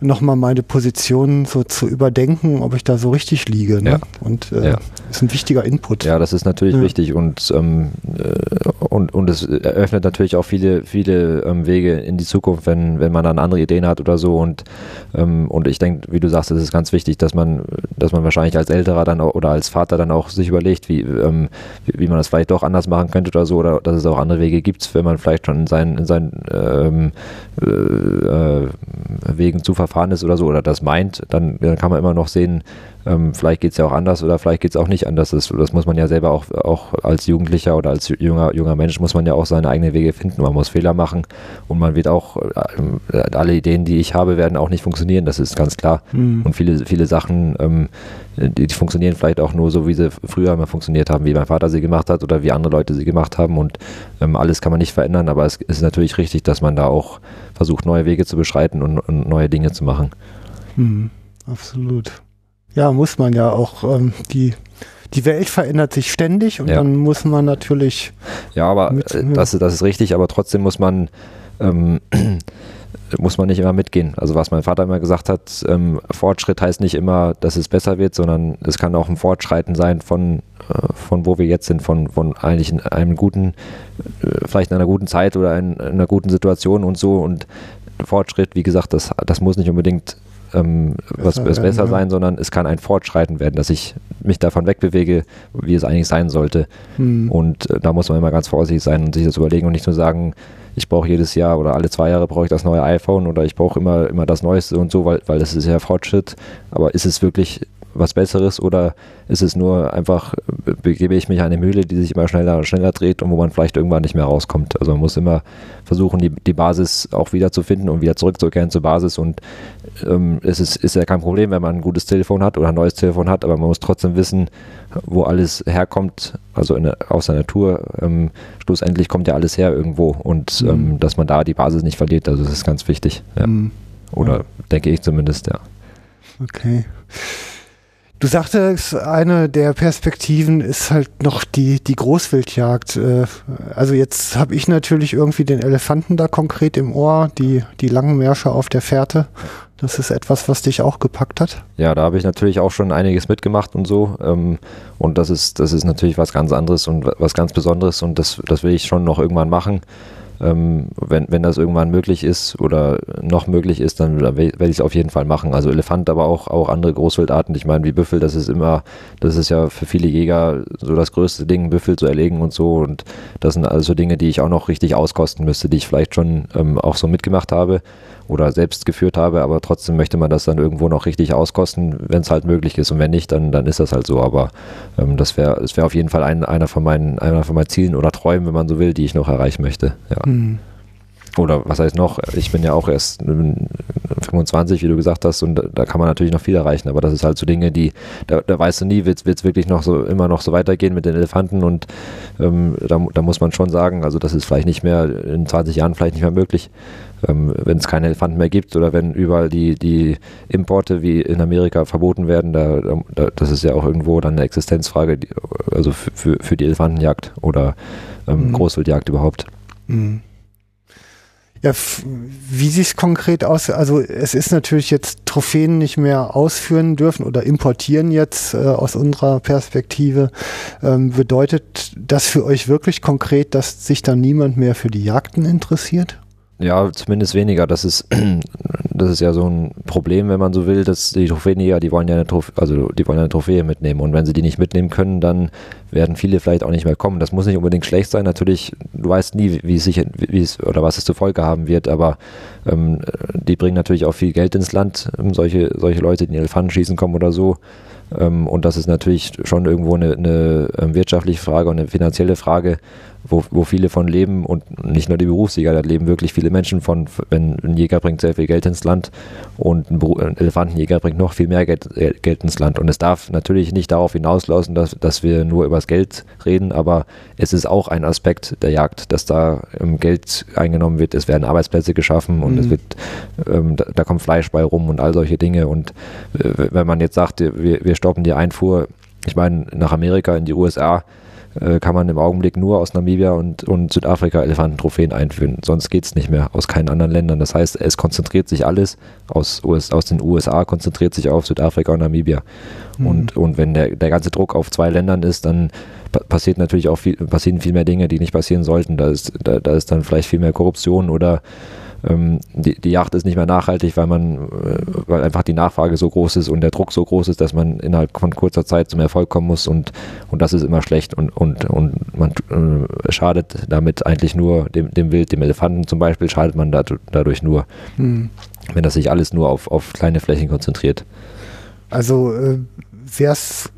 nochmal meine Position so zu überdenken, ob ich da so richtig liege. Ne? Ja. Und äh, Ja. ist ein wichtiger Input. Ja, das ist natürlich Ja. wichtig und, ähm, äh, und, und es eröffnet natürlich auch viele, viele ähm, Wege in die Zukunft, wenn, wenn man dann andere Ideen hat oder so. Und, ähm, und ich denke, wie du sagst, es ist ganz wichtig, dass man, dass man wahrscheinlich als Älterer dann auch, oder als Vater dann auch sich überlegt, wie, ähm, wie, wie man das vielleicht doch anders machen könnte oder so, oder dass es auch andere Wege gibt, wenn man vielleicht schon in seinen, in seinen ähm, äh, äh, Wegen zu verfahren ist oder so, oder das meint, dann, dann kann man immer noch sehen, ähm, vielleicht geht es ja auch anders oder vielleicht geht es auch nicht anders. Das, das muss man ja selber auch, auch als Jugendlicher oder als junger, junger Mensch muss man ja auch seine eigenen Wege finden. Man muss Fehler machen und man wird auch, äh, alle Ideen, die ich habe, werden auch nicht funktionieren, das ist ganz klar. Mhm. Und viele, viele Sachen, ähm, die, die funktionieren vielleicht auch nur so, wie sie früher immer funktioniert haben, wie mein Vater sie gemacht hat oder wie andere Leute sie gemacht haben. Und ähm, alles kann man nicht verändern, aber es ist natürlich richtig, dass man da auch versucht, neue Wege zu beschreiten und, und neue Dinge zu machen. Mhm. Absolut. Ja, muss man ja auch. Ähm, die, die Welt verändert sich ständig und Ja. dann muss man natürlich. Ja, aber Mit- äh, das, das ist richtig, aber trotzdem muss man ähm, muss man nicht immer mitgehen. Also was mein Vater immer gesagt hat, ähm, Fortschritt heißt nicht immer, dass es besser wird, sondern es kann auch ein Fortschreiten sein von, äh, von wo wir jetzt sind, von, von eigentlich in einem guten, äh, vielleicht in einer guten Zeit oder in, in einer guten Situation und so. Und Fortschritt, wie gesagt, das, das muss nicht unbedingt ähm, was, Besser was werden, besser ja. sein, sondern es kann ein Fortschreiten werden, dass ich mich davon wegbewege, wie es eigentlich sein sollte. Hm, Und äh, da muss man immer ganz vorsichtig sein und sich das überlegen und nicht nur sagen, ich brauche jedes Jahr oder alle zwei Jahre brauche ich das neue iPhone oder ich brauche immer, immer das Neueste und so, weil, weil das ist ja Fortschritt. Aber ist es wirklich was Besseres oder ist es nur einfach, begebe ich mich in eine Mühle, die sich immer schneller und schneller dreht und wo man vielleicht irgendwann nicht mehr rauskommt. Also man muss immer versuchen, die, die Basis auch wieder zu finden und wieder zurückzukehren zur Basis und ähm, es ist, ist ja kein Problem, wenn man ein gutes Telefon hat oder ein neues Telefon hat, aber man muss trotzdem wissen, wo alles herkommt, also in aus der Natur. Ähm, schlussendlich kommt ja alles her irgendwo und Mhm. ähm, dass man da die Basis nicht verliert, also das ist ganz wichtig. Ja. hm, Oder Ja. denke ich zumindest, ja. Okay. Du sagtest, eine der Perspektiven ist halt noch die, die Großwildjagd. Äh, Also jetzt habe ich natürlich irgendwie den Elefanten da konkret im Ohr, die, die langen Märsche auf der Fährte. Das ist etwas, was dich auch gepackt hat. Ja, da habe ich natürlich auch schon einiges mitgemacht und so. Ähm, und das ist, das ist natürlich was ganz anderes und wa- was ganz Besonderes und das, das will ich schon noch irgendwann machen. Ähm, wenn, wenn das irgendwann möglich ist oder noch möglich ist, dann werde ich es auf jeden Fall machen. Also Elefant, aber auch, auch andere Großwildarten. Ich meine, wie Büffel, das ist immer, das ist ja für viele Jäger so das größte Ding, Büffel zu erlegen und so. Und das sind also Dinge, die ich auch noch richtig auskosten müsste, die ich vielleicht schon ähm, auch so mitgemacht habe oder selbst geführt habe, aber trotzdem möchte man das dann irgendwo noch richtig auskosten, wenn es halt möglich ist. Und wenn nicht, dann, dann ist das halt so. Aber ähm, das wäre das wär auf jeden Fall ein, einer, von meinen, einer von meinen Zielen oder Träumen, wenn man so will, die ich noch erreichen möchte. Ja. Hm. Oder was heißt noch? Ich bin ja auch erst ähm, 25, wie du gesagt hast, und da, kann man natürlich noch viel erreichen. Aber das ist halt so Dinge, die, da, da weißt du nie, wird es wirklich noch so immer noch so weitergehen mit den Elefanten und ähm, da, da muss man schon sagen, also das ist vielleicht nicht mehr in 20 Jahren vielleicht nicht mehr möglich, ähm, wenn es keine Elefanten mehr gibt oder wenn überall die, die Importe wie in Amerika verboten werden, da, da, das ist ja auch irgendwo dann eine Existenzfrage, die, also für, für, für die Elefantenjagd oder ähm, Mhm. Großwildjagd überhaupt. Hm. Ja, wie sieht es konkret aus? Also es ist natürlich jetzt Trophäen nicht mehr ausführen dürfen oder importieren jetzt äh, aus unserer Perspektive. Ähm, bedeutet das für euch wirklich konkret, dass sich dann niemand mehr für die Jagden interessiert? Ja, zumindest weniger. Das ist, das ist ja so ein Problem, wenn man so will, dass die Trophäenjäger, die wollen ja eine Trophäe, also die wollen eine Trophäe mitnehmen. Und wenn sie die nicht mitnehmen können, dann werden viele vielleicht auch nicht mehr kommen. Das muss nicht unbedingt schlecht sein. Natürlich, du weißt nie, wie es sich, wie es oder was es zur Folge haben wird, aber ähm, die bringen natürlich auch viel Geld ins Land. Ähm, solche, solche Leute, die in Elefanten schießen kommen oder so. Ähm, und das ist natürlich schon irgendwo eine, eine ähm, wirtschaftliche Frage und eine finanzielle Frage, wo, wo viele von leben und nicht nur die Berufsjäger, da leben wirklich viele Menschen von, wenn ein Jäger bringt sehr viel Geld ins Land und ein, ein Elefantenjäger bringt noch viel mehr Geld, äh, Geld ins Land. Und es darf natürlich nicht darauf hinauslaufen, dass, dass wir nur über das Geld reden, aber es ist auch ein Aspekt der Jagd, dass da ähm, Geld eingenommen wird, es werden Arbeitsplätze geschaffen und Mhm. es wird, ähm, da, da kommt Fleisch bei rum und all solche Dinge. Und äh, wenn man jetzt sagt, wir, wir stoppen die Einfuhr, ich meine, nach Amerika, in die USA, äh, kann man im Augenblick nur aus Namibia und, und Südafrika Elefantentrophäen einführen. Sonst geht es nicht mehr aus keinen anderen Ländern. Das heißt, es konzentriert sich alles aus, US, aus den USA, konzentriert sich auf Südafrika und Namibia. Mhm. Und, und wenn der, der ganze Druck auf zwei Ländern ist, dann passiert natürlich auch viel, passieren viel mehr Dinge, die nicht passieren sollten. Da ist, da, da ist dann vielleicht viel mehr Korruption oder ähm, die, die Yacht ist nicht mehr nachhaltig, weil man, äh, weil einfach die Nachfrage so groß ist und der Druck so groß ist, dass man innerhalb von kurzer Zeit zum Erfolg kommen muss und, und das ist immer schlecht und, und, und man äh, schadet damit eigentlich nur dem, dem Wild, dem Elefanten zum Beispiel, schadet man dadurch nur, hm. wenn das sich alles nur auf, auf kleine Flächen konzentriert. Also äh, wäre es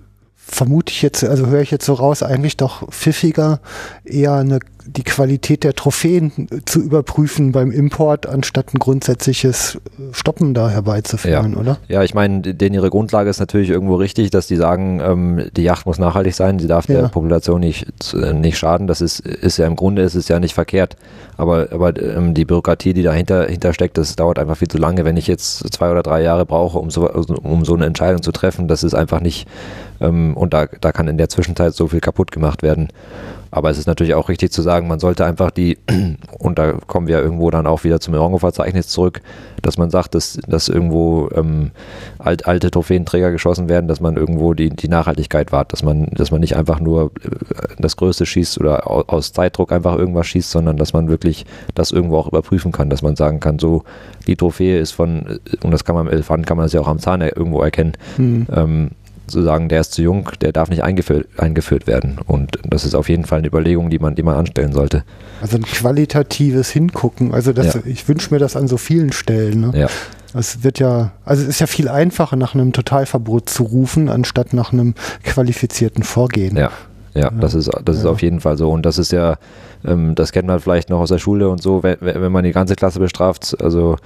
vermute ich jetzt, also höre ich jetzt so raus, eigentlich doch pfiffiger, eher eine die Qualität der Trophäen zu überprüfen beim Import, anstatt ein grundsätzliches Stoppen da herbeizuführen, ja. oder? Ja, ich meine, denn ihre Grundlage ist natürlich irgendwo richtig, dass die sagen, ähm, die Yacht muss nachhaltig sein, sie darf ja. der Population nicht, äh, nicht schaden. Das ist, ist ja im Grunde ist es ja nicht verkehrt. Aber, aber ähm, die Bürokratie, die dahinter hinter steckt, das dauert einfach viel zu lange. Wenn ich jetzt zwei oder drei Jahre brauche, um so, um so eine Entscheidung zu treffen, das ist einfach nicht, ähm, und da, da kann in der Zwischenzeit so viel kaputt gemacht werden. Aber es ist natürlich auch richtig zu sagen, man sollte einfach die, und da kommen wir irgendwo dann auch wieder zum Erongo-Verzeichnis zurück, dass man sagt, dass, dass irgendwo ähm, alt, alte Trophäenträger geschossen werden, dass man irgendwo die, die Nachhaltigkeit wahrt, dass man, dass man nicht einfach nur äh, das Größte schießt oder aus Zeitdruck einfach irgendwas schießt, sondern dass man wirklich das irgendwo auch überprüfen kann, dass man sagen kann, so die Trophäe ist von, und das kann man im Elefant, kann man das ja auch am Zahn irgendwo erkennen, mhm. ähm, zu sagen, der ist zu jung, der darf nicht eingeführt, eingeführt werden. Und das ist auf jeden Fall eine Überlegung, die man, die man anstellen sollte. Also ein qualitatives Hingucken. Also das, ja. ich wünsche mir das an so vielen Stellen. Ne? Ja. Es wird ja, also es ist ja viel einfacher, nach einem Totalverbot zu rufen, anstatt nach einem qualifizierten Vorgehen. Ja, ja, ja. das ist, das ist auf jeden Fall so. Und das ist ja, ähm, das kennt man vielleicht noch aus der Schule und so, wenn, wenn man die ganze Klasse bestraft, also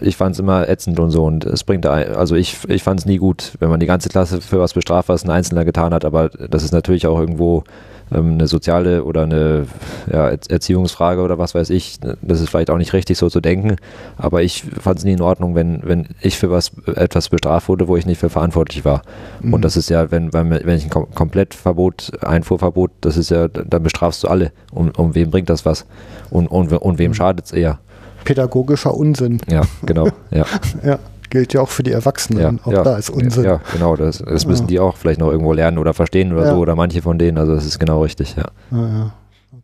ich fand es immer ätzend und so und es bringt, also ich, ich fand es nie gut, wenn man die ganze Klasse für was bestraft, was ein Einzelner getan hat, aber das ist natürlich auch irgendwo ähm, eine soziale oder eine ja, Erziehungsfrage oder was weiß ich. Das ist vielleicht auch nicht richtig so zu denken, aber ich fand es nie in Ordnung, wenn, wenn ich für was etwas bestraft wurde, wo ich nicht für verantwortlich war. Mhm. Und das ist ja, wenn, wenn, wenn ich ein Komplettverbot, Einfuhrverbot, das ist ja, dann bestrafst du alle. Und um wem bringt das was? Und, und, und wem mhm. schadet es eher? Pädagogischer Unsinn. Ja, genau. Ja. ja gilt ja auch für die Erwachsenen. Ja, auch ja, da ist Unsinn. Ja, genau. Das, das müssen die auch vielleicht noch irgendwo lernen oder verstehen oder so. Oder manche von denen. Also das ist genau richtig, ja. ja.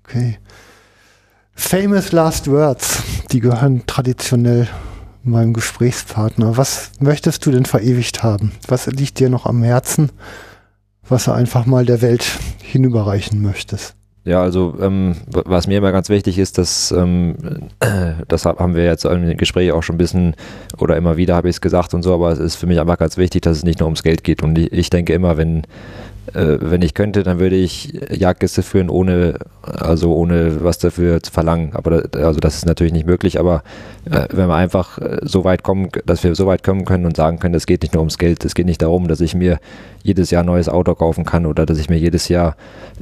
Okay. Famous Last Words, die gehören traditionell meinem Gesprächspartner. Was möchtest du denn verewigt haben? Was liegt dir noch am Herzen, was du einfach mal der Welt hinüberreichen möchtest? Ja, also ähm, was mir immer ganz wichtig ist, dass ähm, das haben wir jetzt im Gespräch auch schon ein bisschen oder immer wieder habe ich es gesagt und so, aber es ist für mich einfach ganz wichtig, dass es nicht nur ums Geld geht. Und ich, ich denke immer, wenn äh, wenn ich könnte, dann würde ich Jagdgäste führen, ohne, also ohne was dafür zu verlangen. Aber da, also das ist natürlich nicht möglich, aber äh, wenn wir einfach äh, so weit kommen, dass wir so weit kommen können und sagen können, es geht nicht nur ums Geld, es geht nicht darum, dass ich mir jedes Jahr ein neues Auto kaufen kann oder dass ich mir jedes Jahr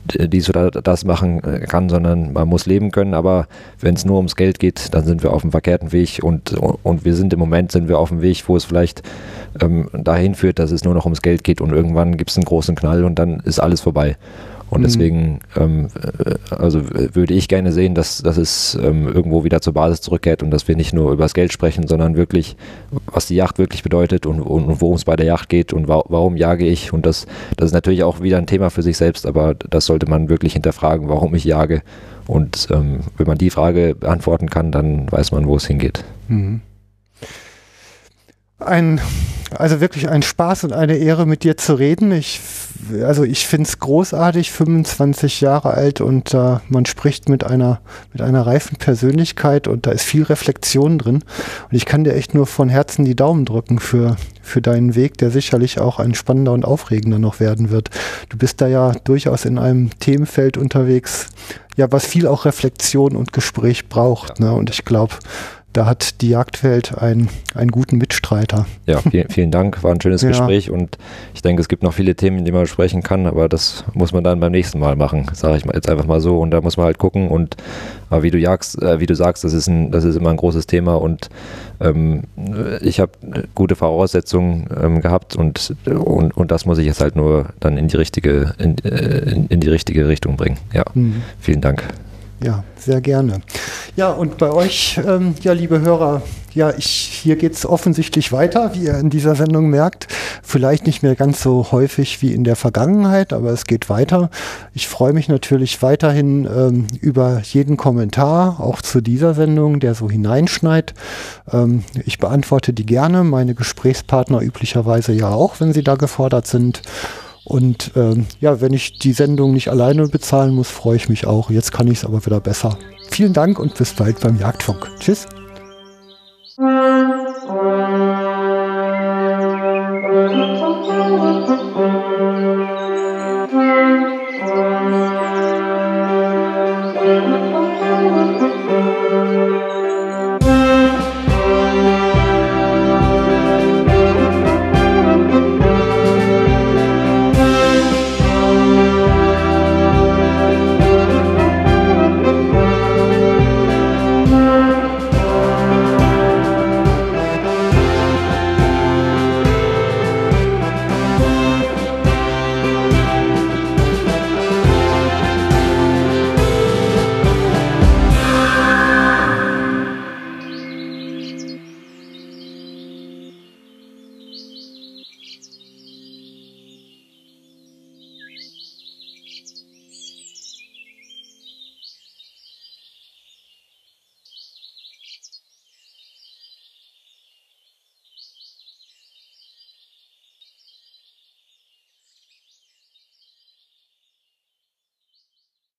dies oder das machen äh, kann, sondern man muss leben können. Aber wenn es nur ums Geld geht, dann sind wir auf dem verkehrten Weg und, und wir sind im Moment sind wir auf dem Weg, wo es vielleicht ähm, dahin führt, dass es nur noch ums Geld geht und irgendwann gibt es einen großen Knall und dann ist alles vorbei. Und mhm. deswegen, ähm, äh, also würde ich gerne sehen, dass, dass es ähm, irgendwo wieder zur Basis zurückkehrt und dass wir nicht nur über das Geld sprechen, sondern wirklich, was die Yacht wirklich bedeutet und, und, und worum es bei der Yacht geht und wa warum jage ich. Und das, das ist natürlich auch wieder ein Thema für sich selbst, aber das sollte man wirklich hinterfragen, warum ich jage. Und ähm, wenn man die Frage beantworten kann, dann weiß man, wo es hingeht. Mhm. Ein, also wirklich ein Spaß und eine Ehre, mit dir zu reden. Ich, also ich finde es großartig, 25 Jahre alt und äh, man spricht mit einer, mit einer reifen Persönlichkeit und da ist viel Reflexion drin. Und ich kann dir echt nur von Herzen die Daumen drücken für, für deinen Weg, der sicherlich auch ein spannender und aufregender noch werden wird. Du bist da ja durchaus in einem Themenfeld unterwegs, ja, was viel auch Reflexion und Gespräch braucht. Ja. Ne? Und ich glaube, da hat die Jagdwelt ein, einen guten Mitstreiter. Ja, vielen, vielen Dank, war ein schönes ja. Gespräch und ich denke, es gibt noch viele Themen, die man besprechen kann, aber das muss man dann beim nächsten Mal machen, sage ich mal jetzt einfach mal so und da muss man halt gucken und aber wie du jagst, äh, wie du sagst, das ist ein, das ist immer ein großes Thema und ähm, ich habe gute Voraussetzungen ähm, gehabt und, und, und das muss ich jetzt halt nur dann in die richtige, in, äh, in, in die richtige Richtung bringen. Ja, mhm. vielen Dank. Ja, sehr gerne. Ja, und bei euch, ähm, ja, liebe Hörer, ja, ich, hier geht es offensichtlich weiter, wie ihr in dieser Sendung merkt. Vielleicht nicht mehr ganz so häufig wie in der Vergangenheit, aber es geht weiter. Ich freue mich natürlich weiterhin ähm, über jeden Kommentar, auch zu dieser Sendung, der so hineinschneit. Ähm, ich beantworte die gerne, meine Gesprächspartner üblicherweise ja auch, wenn sie da gefordert sind. Und ähm, ja, wenn ich die Sendung nicht alleine bezahlen muss, freue ich mich auch. Jetzt kann ich es aber wieder besser. Vielen Dank und bis bald beim Jagdfunk. Tschüss.